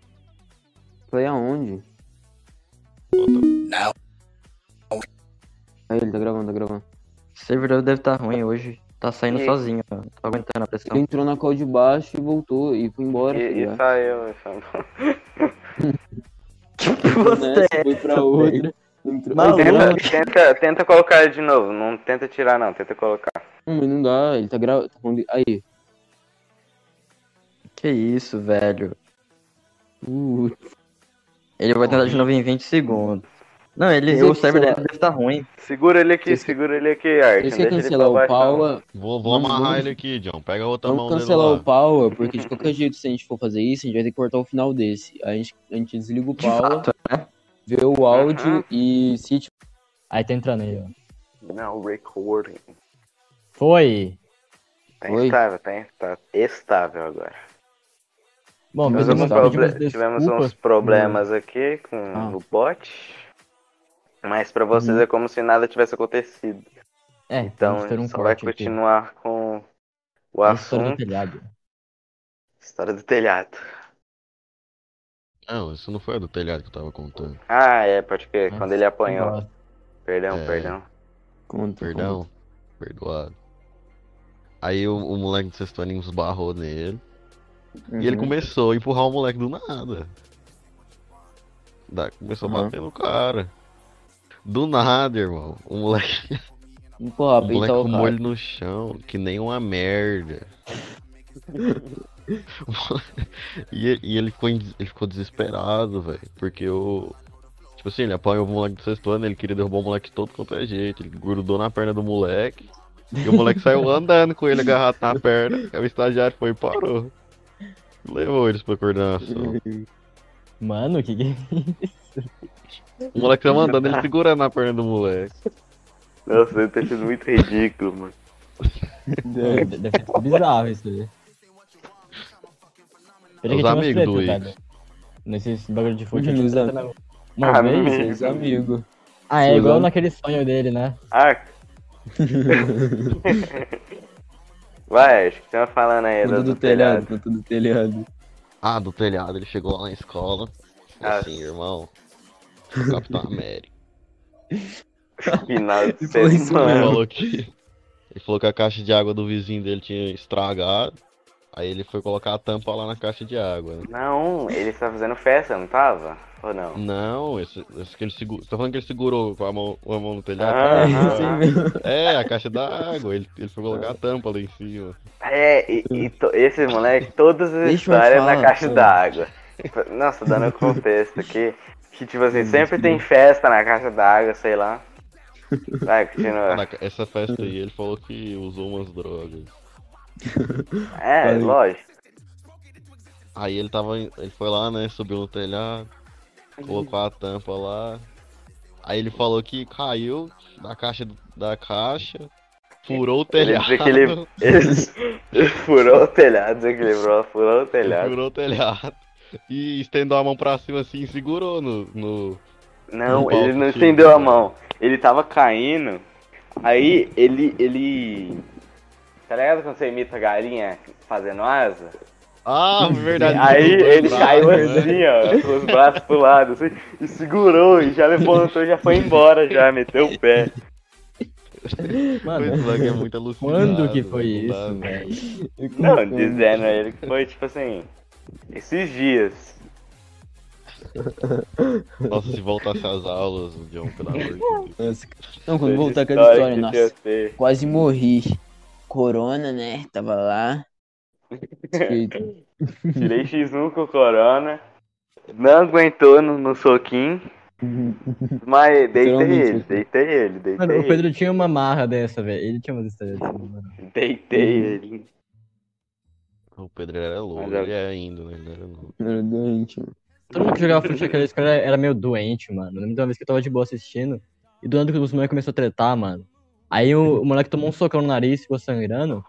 Play aonde? Bota... Aí, ele tá gravando, tá gravando. O servidor deve estar ruim hoje. Tá saindo E- sozinho, tô aguentando a pressão. Ele entrou na call de baixo e voltou e foi embora. tá E, e saiu, e saiu. <laughs> Que você é foi pra outra. Tenta, não, tenta, tenta colocar ele de novo, não tenta tirar não, tenta colocar. mas não dá, ele tá gravando. Aí. Que isso, velho. Uh, Ele vai tentar de novo em 20 segundos. Não, ele, o server dele deve estar ruim. Segura ele aqui, Esse- segura ele aqui, Art. Esse ele cancelar o. Paula. Vou, vou Vamos, amarrar vamos. ele aqui, John. Pega a outra mão Vamos dele cancelar o Paula, porque de qualquer jeito, se a gente for fazer isso, a gente vai ter que cortar o final desse. A gente, a gente desliga o De Paula, fato, né? vê o áudio e se tipo, Aí tá entrando aí, ó. Não, recording. Foi! Tá Oi? instável, tá, tá estável agora. Bom, Tivemos, pedimos, tivemos uns problemas aqui com Ah. o bot. Mas pra vocês Uhum. é como se nada tivesse acontecido. É, Então vamos a ter um só vai corte aqui. continuar com o A história do assunto. telhado. História do telhado. Não, isso não foi a do telhado que eu tava contando. Ah, é, pode crer. Nossa, Quando ele apanhou. Nossa. Perdão, É. perdão. conta. Perdão. Perdoado. Aí o, o moleque do sexto aninho esbarrou nele. conta. E ele Uhum. começou a empurrar o moleque do nada. Da- começou a Uhum. bater no cara. Do nada, irmão. O moleque, <laughs> Porra, o moleque peitar o com o cara. olho no chão, que nem uma merda. <laughs> e, ele- e ele, ficou, ele ficou desesperado, velho. Porque o. Tipo assim, ele apanhou o moleque do sexto ano, ele queria derrubar o moleque todo quanto é jeito. Ele grudou na perna do moleque. E o moleque saiu <laughs> andando com ele agarrado na perna. Aí o estagiário foi e parou. Levou eles pra coordenação. Mano, que que O moleque tava andando, ele <laughs> segurando na perna do moleque. Nossa, ele tá sendo muito ridículo, mano. Deve deve ter sido bizarro isso aí. Os amigos do Igor. cara. Nesses bagulho de fute. Uhum, am- Uma Amigos. vez? Seus amigos. Ah, é igual am- naquele sonho dele, né? Ah. <laughs> Vai, acho que você vai falando aí Conta do, do telhado, conta do telhado. Ah, do telhado, ele chegou lá na escola. Ah. Assim, irmão. Capitão América. Final de Ele falou isso Ele falou que. Ele falou que a caixa de água do vizinho dele tinha estragado. Aí ele foi colocar a tampa lá na caixa de água. né? Não, ele tá fazendo festa, não tava? Ou não? Não, esse, esse que ele segurou. Você tá falando que ele segurou com a mão, com a mão no telhado? Ah, É, ah, ah. É, a caixa da água. Ele, ele foi colocar a tampa lá em cima. É, e, e to- esse moleque, todas as Deixa histórias na caixa pô. d'água. Nossa, dando contexto aqui. Que tipo assim, Hum, sempre tem festa na caixa d'água, sei lá. Vai, continua. Na ca- essa festa aí, ele falou que usou umas drogas. É, lógico. Aí ele tava. Ele foi lá, né? Subiu no telhado, colocou a tampa lá. Aí ele falou que caiu da caixa da caixa, furou o Ele telhado. desequilib- <laughs> ele- ele furou o telhado, desequilibrou, furou o telhado. Furou o telhado. E estendeu a mão pra cima assim e segurou no. no... Não, No ele não sim. estendeu a mão. Ele tava caindo. Aí ele. ele. Tá ligado quando você imita a galinha fazendo asa? Ah, verdade. Aí ele caiu né? assim, ó, com os braços pro lado, assim, e segurou, e já levantou, já foi embora, já meteu o pé. Mano, Pois é, é muito alucinado. quando que foi isso, velho? Não, dizendo a ele que foi tipo assim, esses dias. <laughs> Nossa, se voltasse às aulas, o John, pelo amor de Deus. Não, quando voltar aquela história, nossa. Quase morri. Corona, né? Tava lá. <laughs> Tirei X1 com o Corona. Não aguentou no, no soquinho. Mas <laughs> deitei ele, deitei ele, deitei Mano, o ele. Pedro tinha uma marra dessa, velho. Ele tinha umas histórias mano. Deitei Uhum. ele. O Pedro era louco, Mas é- ele é ainda, né? Ele era louco. Era doente, mano. Todo mundo que jogava futebol naquela escola era, era meio doente, mano. Eu lembro de uma vez que eu tava de boa assistindo. E do nada que os moleques começaram a tretar, mano. Aí o, o moleque tomou um socão no nariz, ficou sangrando.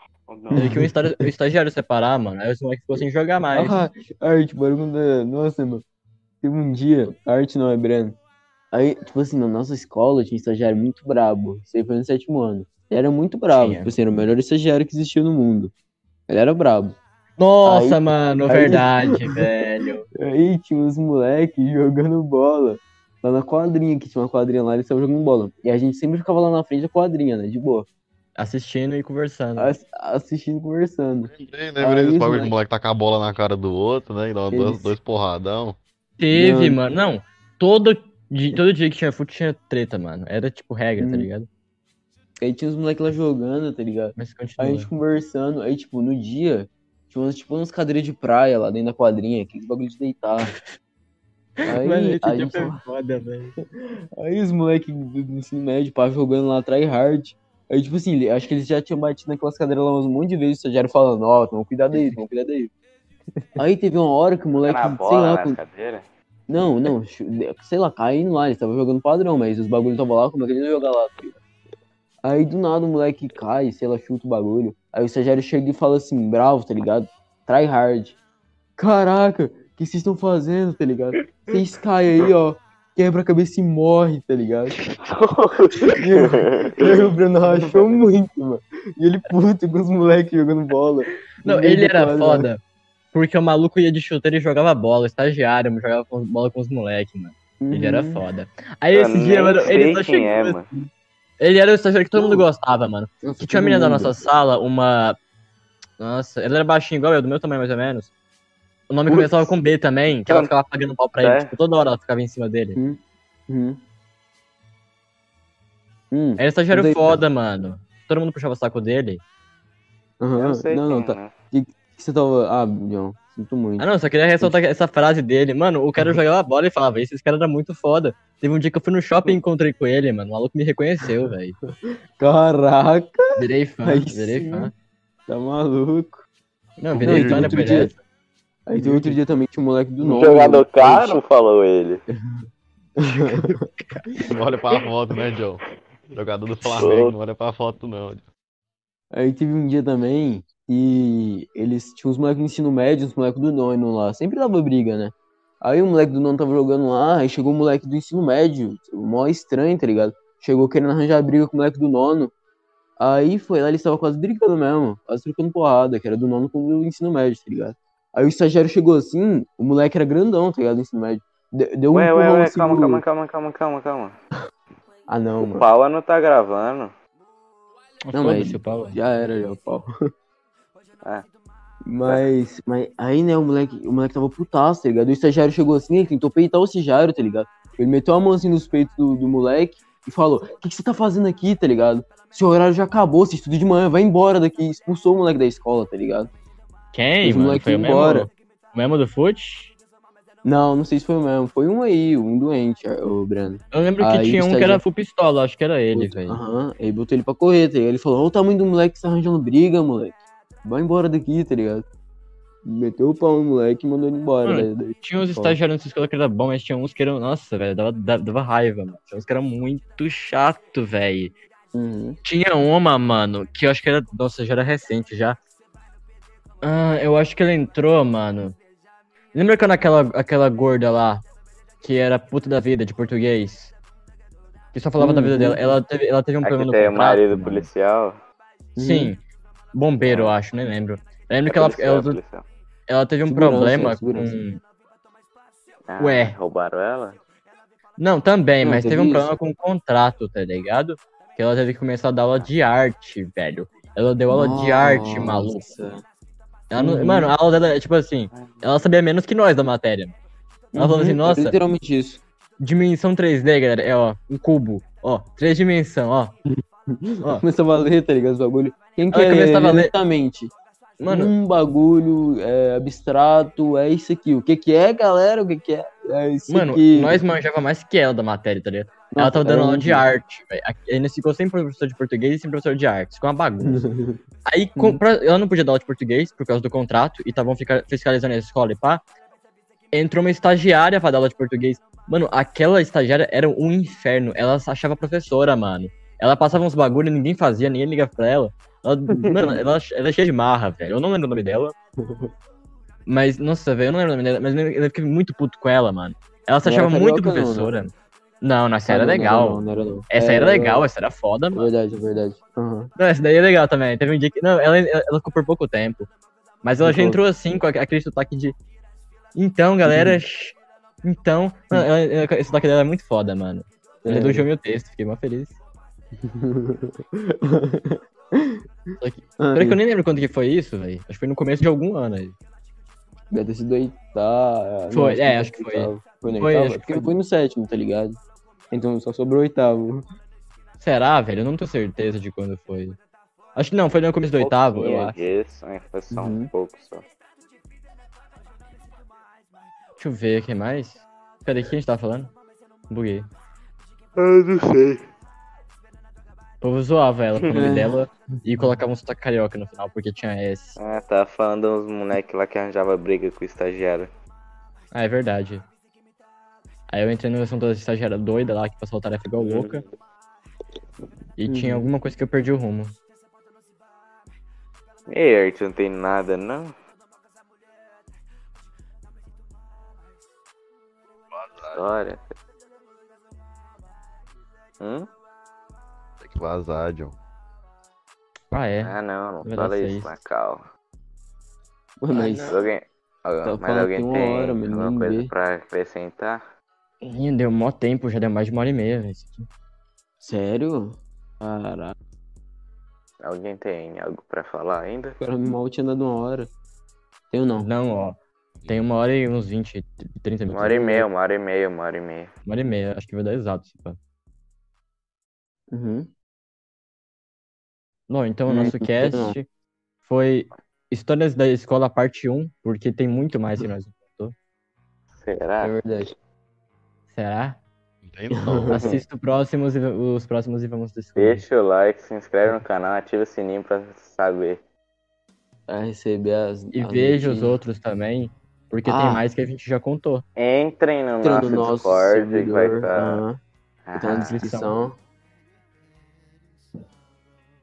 Teve que o estagi- o estagiário separar, mano. Aí os moleques ficou sem jogar mais. Ah, arte, barulho da. Nossa, mano. Teve um dia, arte não é Breno. Aí, tipo assim, na nossa escola tinha um estagiário muito brabo. Isso aí foi no sétimo ano. Ele era muito brabo. Tipo assim, era o melhor estagiário que existia no mundo. Ele era brabo. Nossa, Aí- mano, aí- verdade, <laughs> velho. Aí tinha uns moleques jogando bola. Lá na quadrinha, que tinha uma quadrinha lá, eles estavam jogando bola. E a gente sempre ficava lá na frente da quadrinha, né? De boa. Assistindo e conversando. Ass- assistindo, conversando. Lembrei, lembrei Aí desse os bagulho que o moleque- tacar a bola na cara do outro, né? E dá dois, Eles- dois porradão. Teve, Não. mano. Não, todo, di- todo dia que tinha fute tinha treta, mano. Era tipo regra, tá Hum. ligado? Aí tinha uns moleques lá jogando, tá ligado? Mas Aí a gente conversando, aí, tipo, no dia, tinha umas, tipo, umas cadeiras de praia lá dentro da quadrinha, aqueles bagulho de deitar. <laughs> Aí, Mano, esse a dia gente foi tava- foda, velho. aí os moleques do ensino médio, pá, jogando lá try hard. Aí, tipo assim, acho que eles já tinham batido naquelas cadeiras lá uns monte de vezes, o estagiário falando, ó, toma cuidado aí, toma cuidado aí. <laughs> Aí teve uma hora que o Tá moleque, na sei bola, lá, na com- cadeira. não, não, sei lá, caindo lá, eles estavam jogando padrão, mas os bagulhos estavam lá, como é que eles iam jogar lá? tá ligado? Aí do nada o moleque cai, sei lá, chuta o bagulho. Aí o estagiário chega e fala assim, bravo, tá ligado? Try hard. Caraca, o que vocês estão fazendo, tá ligado? Vocês caem aí, ó, quebra a cabeça e morre, tá ligado? E aí o Bruno rachou muito, mano. E ele puto com os moleques jogando bola. Não, ele era quadra. foda. Porque o maluco ia de chuteiro e jogava bola, o estagiário, jogava bola com os moleques, mano. Ele era Uhum. foda. Aí Eu esse dia, mano, ele só quem é, chegou. mano. Ele era o estagiário que todo mundo gostava, mano. Que tinha uma menina da nossa sala, uma. Nossa, ela era baixinha igual eu, do meu tamanho mais ou menos. O nome Putz. começava com B também, que ela ficava pagando pau pra ele. É. Tipo, toda hora ela ficava em cima dele. Uhum. Hum. Era estagiário foda, mano. Todo mundo puxava o saco dele. Aham. Eu não sei Não, tá. é. O que, que você tava. Ah, John, sinto muito. Ah, não, só queria ressaltar essa frase dele. Mano, o cara jogava bola e falava, esse cara era muito foda. Teve um dia que eu fui no shopping e encontrei com ele, mano. O maluco me reconheceu, <laughs> velho. Caraca, Virei fã, Aí virei sim. fã. tá maluco. Não, virei Não, fã e depois outro dia- dessa. Aí tem outro dia também tinha um moleque do nome. jogador caro, falou ele. <laughs> Não olha pra foto, né, John? Jogador do Flamengo, não olha pra foto, não. Aí teve um dia também e eles tinham uns moleques do ensino médio, uns moleques do nono lá. Sempre dava briga, né? Aí o moleque do nono tava jogando lá, aí chegou o moleque do ensino médio, mó estranho, tá ligado? Chegou querendo arranjar briga com o moleque do nono. Aí foi lá, eles estavam quase brigando mesmo, quase trocando porrada, que era do nono com o ensino médio, tá ligado? Aí o estagiário chegou assim, o moleque era grandão, tá ligado? Do ensino médio. De- Deu um Ué, ué, ué, assim calma, calma, calma, calma, calma, calma. <laughs> Ah, não, O mano. Paula não tá gravando. Não, mas- o pau. Já era, já, o pau. <laughs> Ah. Mas, mas aí, né, o moleque, o moleque tava putaço, tá ligado? O estagiário chegou assim, ele tentou peitar o estagiário, tá ligado? Ele meteu a mão assim nos peitos do, do moleque e falou: O que, que você tá fazendo aqui, tá ligado? Seu horário já acabou, você estuda de manhã, vai embora daqui. Expulsou o moleque da escola, tá ligado? Quem, mano? moleque Foi o embora. mesmo, o mesmo do fute? Não, não sei se foi o mesmo. Foi um aí, um doente, o Breno. Eu lembro que Aí tinha o um que era full pistola, acho que era ele, velho. Aham, aí botou ele pra correr, tá ligado? Ele falou: Olha o tamanho do moleque que tá arranjando briga, moleque. Vai embora daqui, tá ligado? meteu o pau no moleque e mandou ele embora. Mano, daí- daí- Tinha uns estagiários nessa escola que era bom, mas tinha uns que eram. Nossa, velho, dava, dava, dava raiva, mano. Tinha uns que eram muito chato, velho. Uhum. Tinha uma, mano, que eu acho que era. Nossa, já era recente já. Ah, eu acho que ela entrou, mano. Lembra quando aquela, aquela gorda lá, que era puta da vida de português? Que só falava da vida Uhum. dela. Ela teve, ela teve um Aqui problema no tem o contrato, marido mano. policial. Sim. Bombeiro, eu acho, nem lembro. Eu lembro que ela, ela, ela teve um Segurança, problema segurança. com. Ah, Ué. Roubaram ela? Não, também, Não, mas teve teve um problema com o contrato, tá ligado? Que ela teve que começar a dar aula de arte, velho. Ela deu aula de arte, maluco. Nossa. Não- Uhum. Mano, a aula dela é tipo assim, ela sabia menos que nós da matéria. Ela falou assim, Uhum, nossa, Literalmente isso. dimensão 3D, galera, é ó, um cubo, ó, três dimensão, ó. Ó. <laughs> Começava a ler, tá ligado? Os bagulho. Quem quer ler- lentamente? Mano, Um bagulho é, abstrato, é isso aqui. O que que é, galera? O que que é? É isso mano, aqui. nós manjava mais que ela da matéria, tá ligado? ela tava dando era aula de arte, velho. Nós ficou sem professor de português e sem professor de arte. Ficou uma bagunça. <laughs> Aí, com- Uhum. pra- ela não podia dar aula de português por causa do contrato e estavam fiscalizando a escola e pá. Entrou uma estagiária pra dar aula de português. Mano, aquela estagiária era um inferno. Ela achava professora, mano. Ela passava uns bagulho, ninguém fazia, ninguém ligava pra ela. Ela- <laughs> mano, ela, ela é cheia de marra, velho. Eu não lembro o nome dela. Mas, nossa, velho, eu não lembro o nome dela. Mas eu fiquei muito puto com ela, mano. Ela se achava muito não, professora. Não, não, essa era legal. Não, era. Essa É, era legal, essa era foda, É mano. verdade, é verdade. Aham. Não, essa daí é legal também. Teve um dia que. Não, ela, ela ficou por pouco tempo. Mas ela já entrou assim, com aquele sotaque de. Então, galera. Uhum. Então. Não, ela- esse sotaque dela é muito foda, mano. Ela É. elogiou meu texto, fiquei mó feliz. Só que- Ai, <laughs> Peraí que eu nem lembro quando que foi isso, velho. Acho que foi no começo de algum ano aí. Deve ter sido oitavo. Foi, não, é, acho que foi. oitavo. Foi no Foi, oitavo? que Porque foi. foi no sétimo, tá ligado? Então só sobrou o oitavo. Será, velho? Eu não tenho certeza de quando foi. Acho que não, foi no começo do oitavo, eu acho. hein, foi só um Uhum. pouco só. Deixa eu ver, quem mais? Cadê? O que a gente tava falando? Buguei. Eu não sei. O povo zoava ela com o nome <laughs> É. dela e colocava um sotaque carioca no final, porque tinha S. Ah, tava falando uns moleque lá que arranjava briga com o estagiário. Ah, é verdade. Aí eu entrei no assunto da estagiária doida lá, que passou tarefa igual louca. E tinha Uhum. alguma coisa que eu perdi o rumo. Ei, Art, não tem nada, não? História. Hum? Vazar, John. Ah, é. Ah, não, não fala isso. Macau. Mano, mas Mas alguém, alguém- Tá mas alguém tem hora, mas alguma coisa vê. pra acrescentar? Ih, deu mó tempo, já deu mais de uma hora e meia, velho. isso aqui. sério? Caraca, Alguém tem algo pra falar ainda? o cara mal tinha dado uma hora. Tenho não. Não, ó. Tem uma hora e uns 20, 30 minutos. Uma hora e meia, uma hora e meia, uma hora e meia. Uma hora e meia, acho que vai dar exato. se pá. Uhum. Bom, então o Hum, nosso não. cast foi Histórias da Escola Parte 1, porque tem muito mais que nós. Será? É verdade. Será? Tem. <laughs> Assista os próximos e, os próximos e vamos descobrir. Deixa o like, se inscreve no canal, ativa o sininho pra saber. Pra receber as. E as veja os outros também, porque tem Ah. mais que a gente já contou. Entrem no Entra nosso, no nosso Discord que vai servidor. estar. aham, que tá na descrição.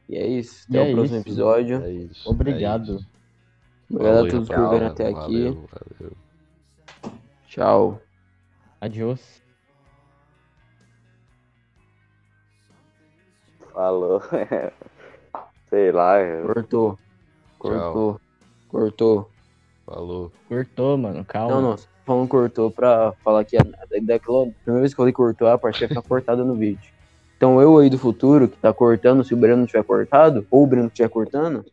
E é isso. Até E o é próximo isso. episódio. É isso. Obrigado. É isso. Obrigado a Valeu, todos por verem até aqui. Valeu, valeu. Tchau. Adiós. Falou. <laughs> Sei lá. eu- Cortou. Cortou. Cortou. Falou. Cortou, mano. Calma. Não, não. só Falando cortou pra falar que a, daquela primeira vez que eu falei cortou, a parte vai ficar <laughs> cortada no vídeo. Então eu aí do futuro, que tá cortando, se o Breno tiver cortado, ou o Breno estiver cortando,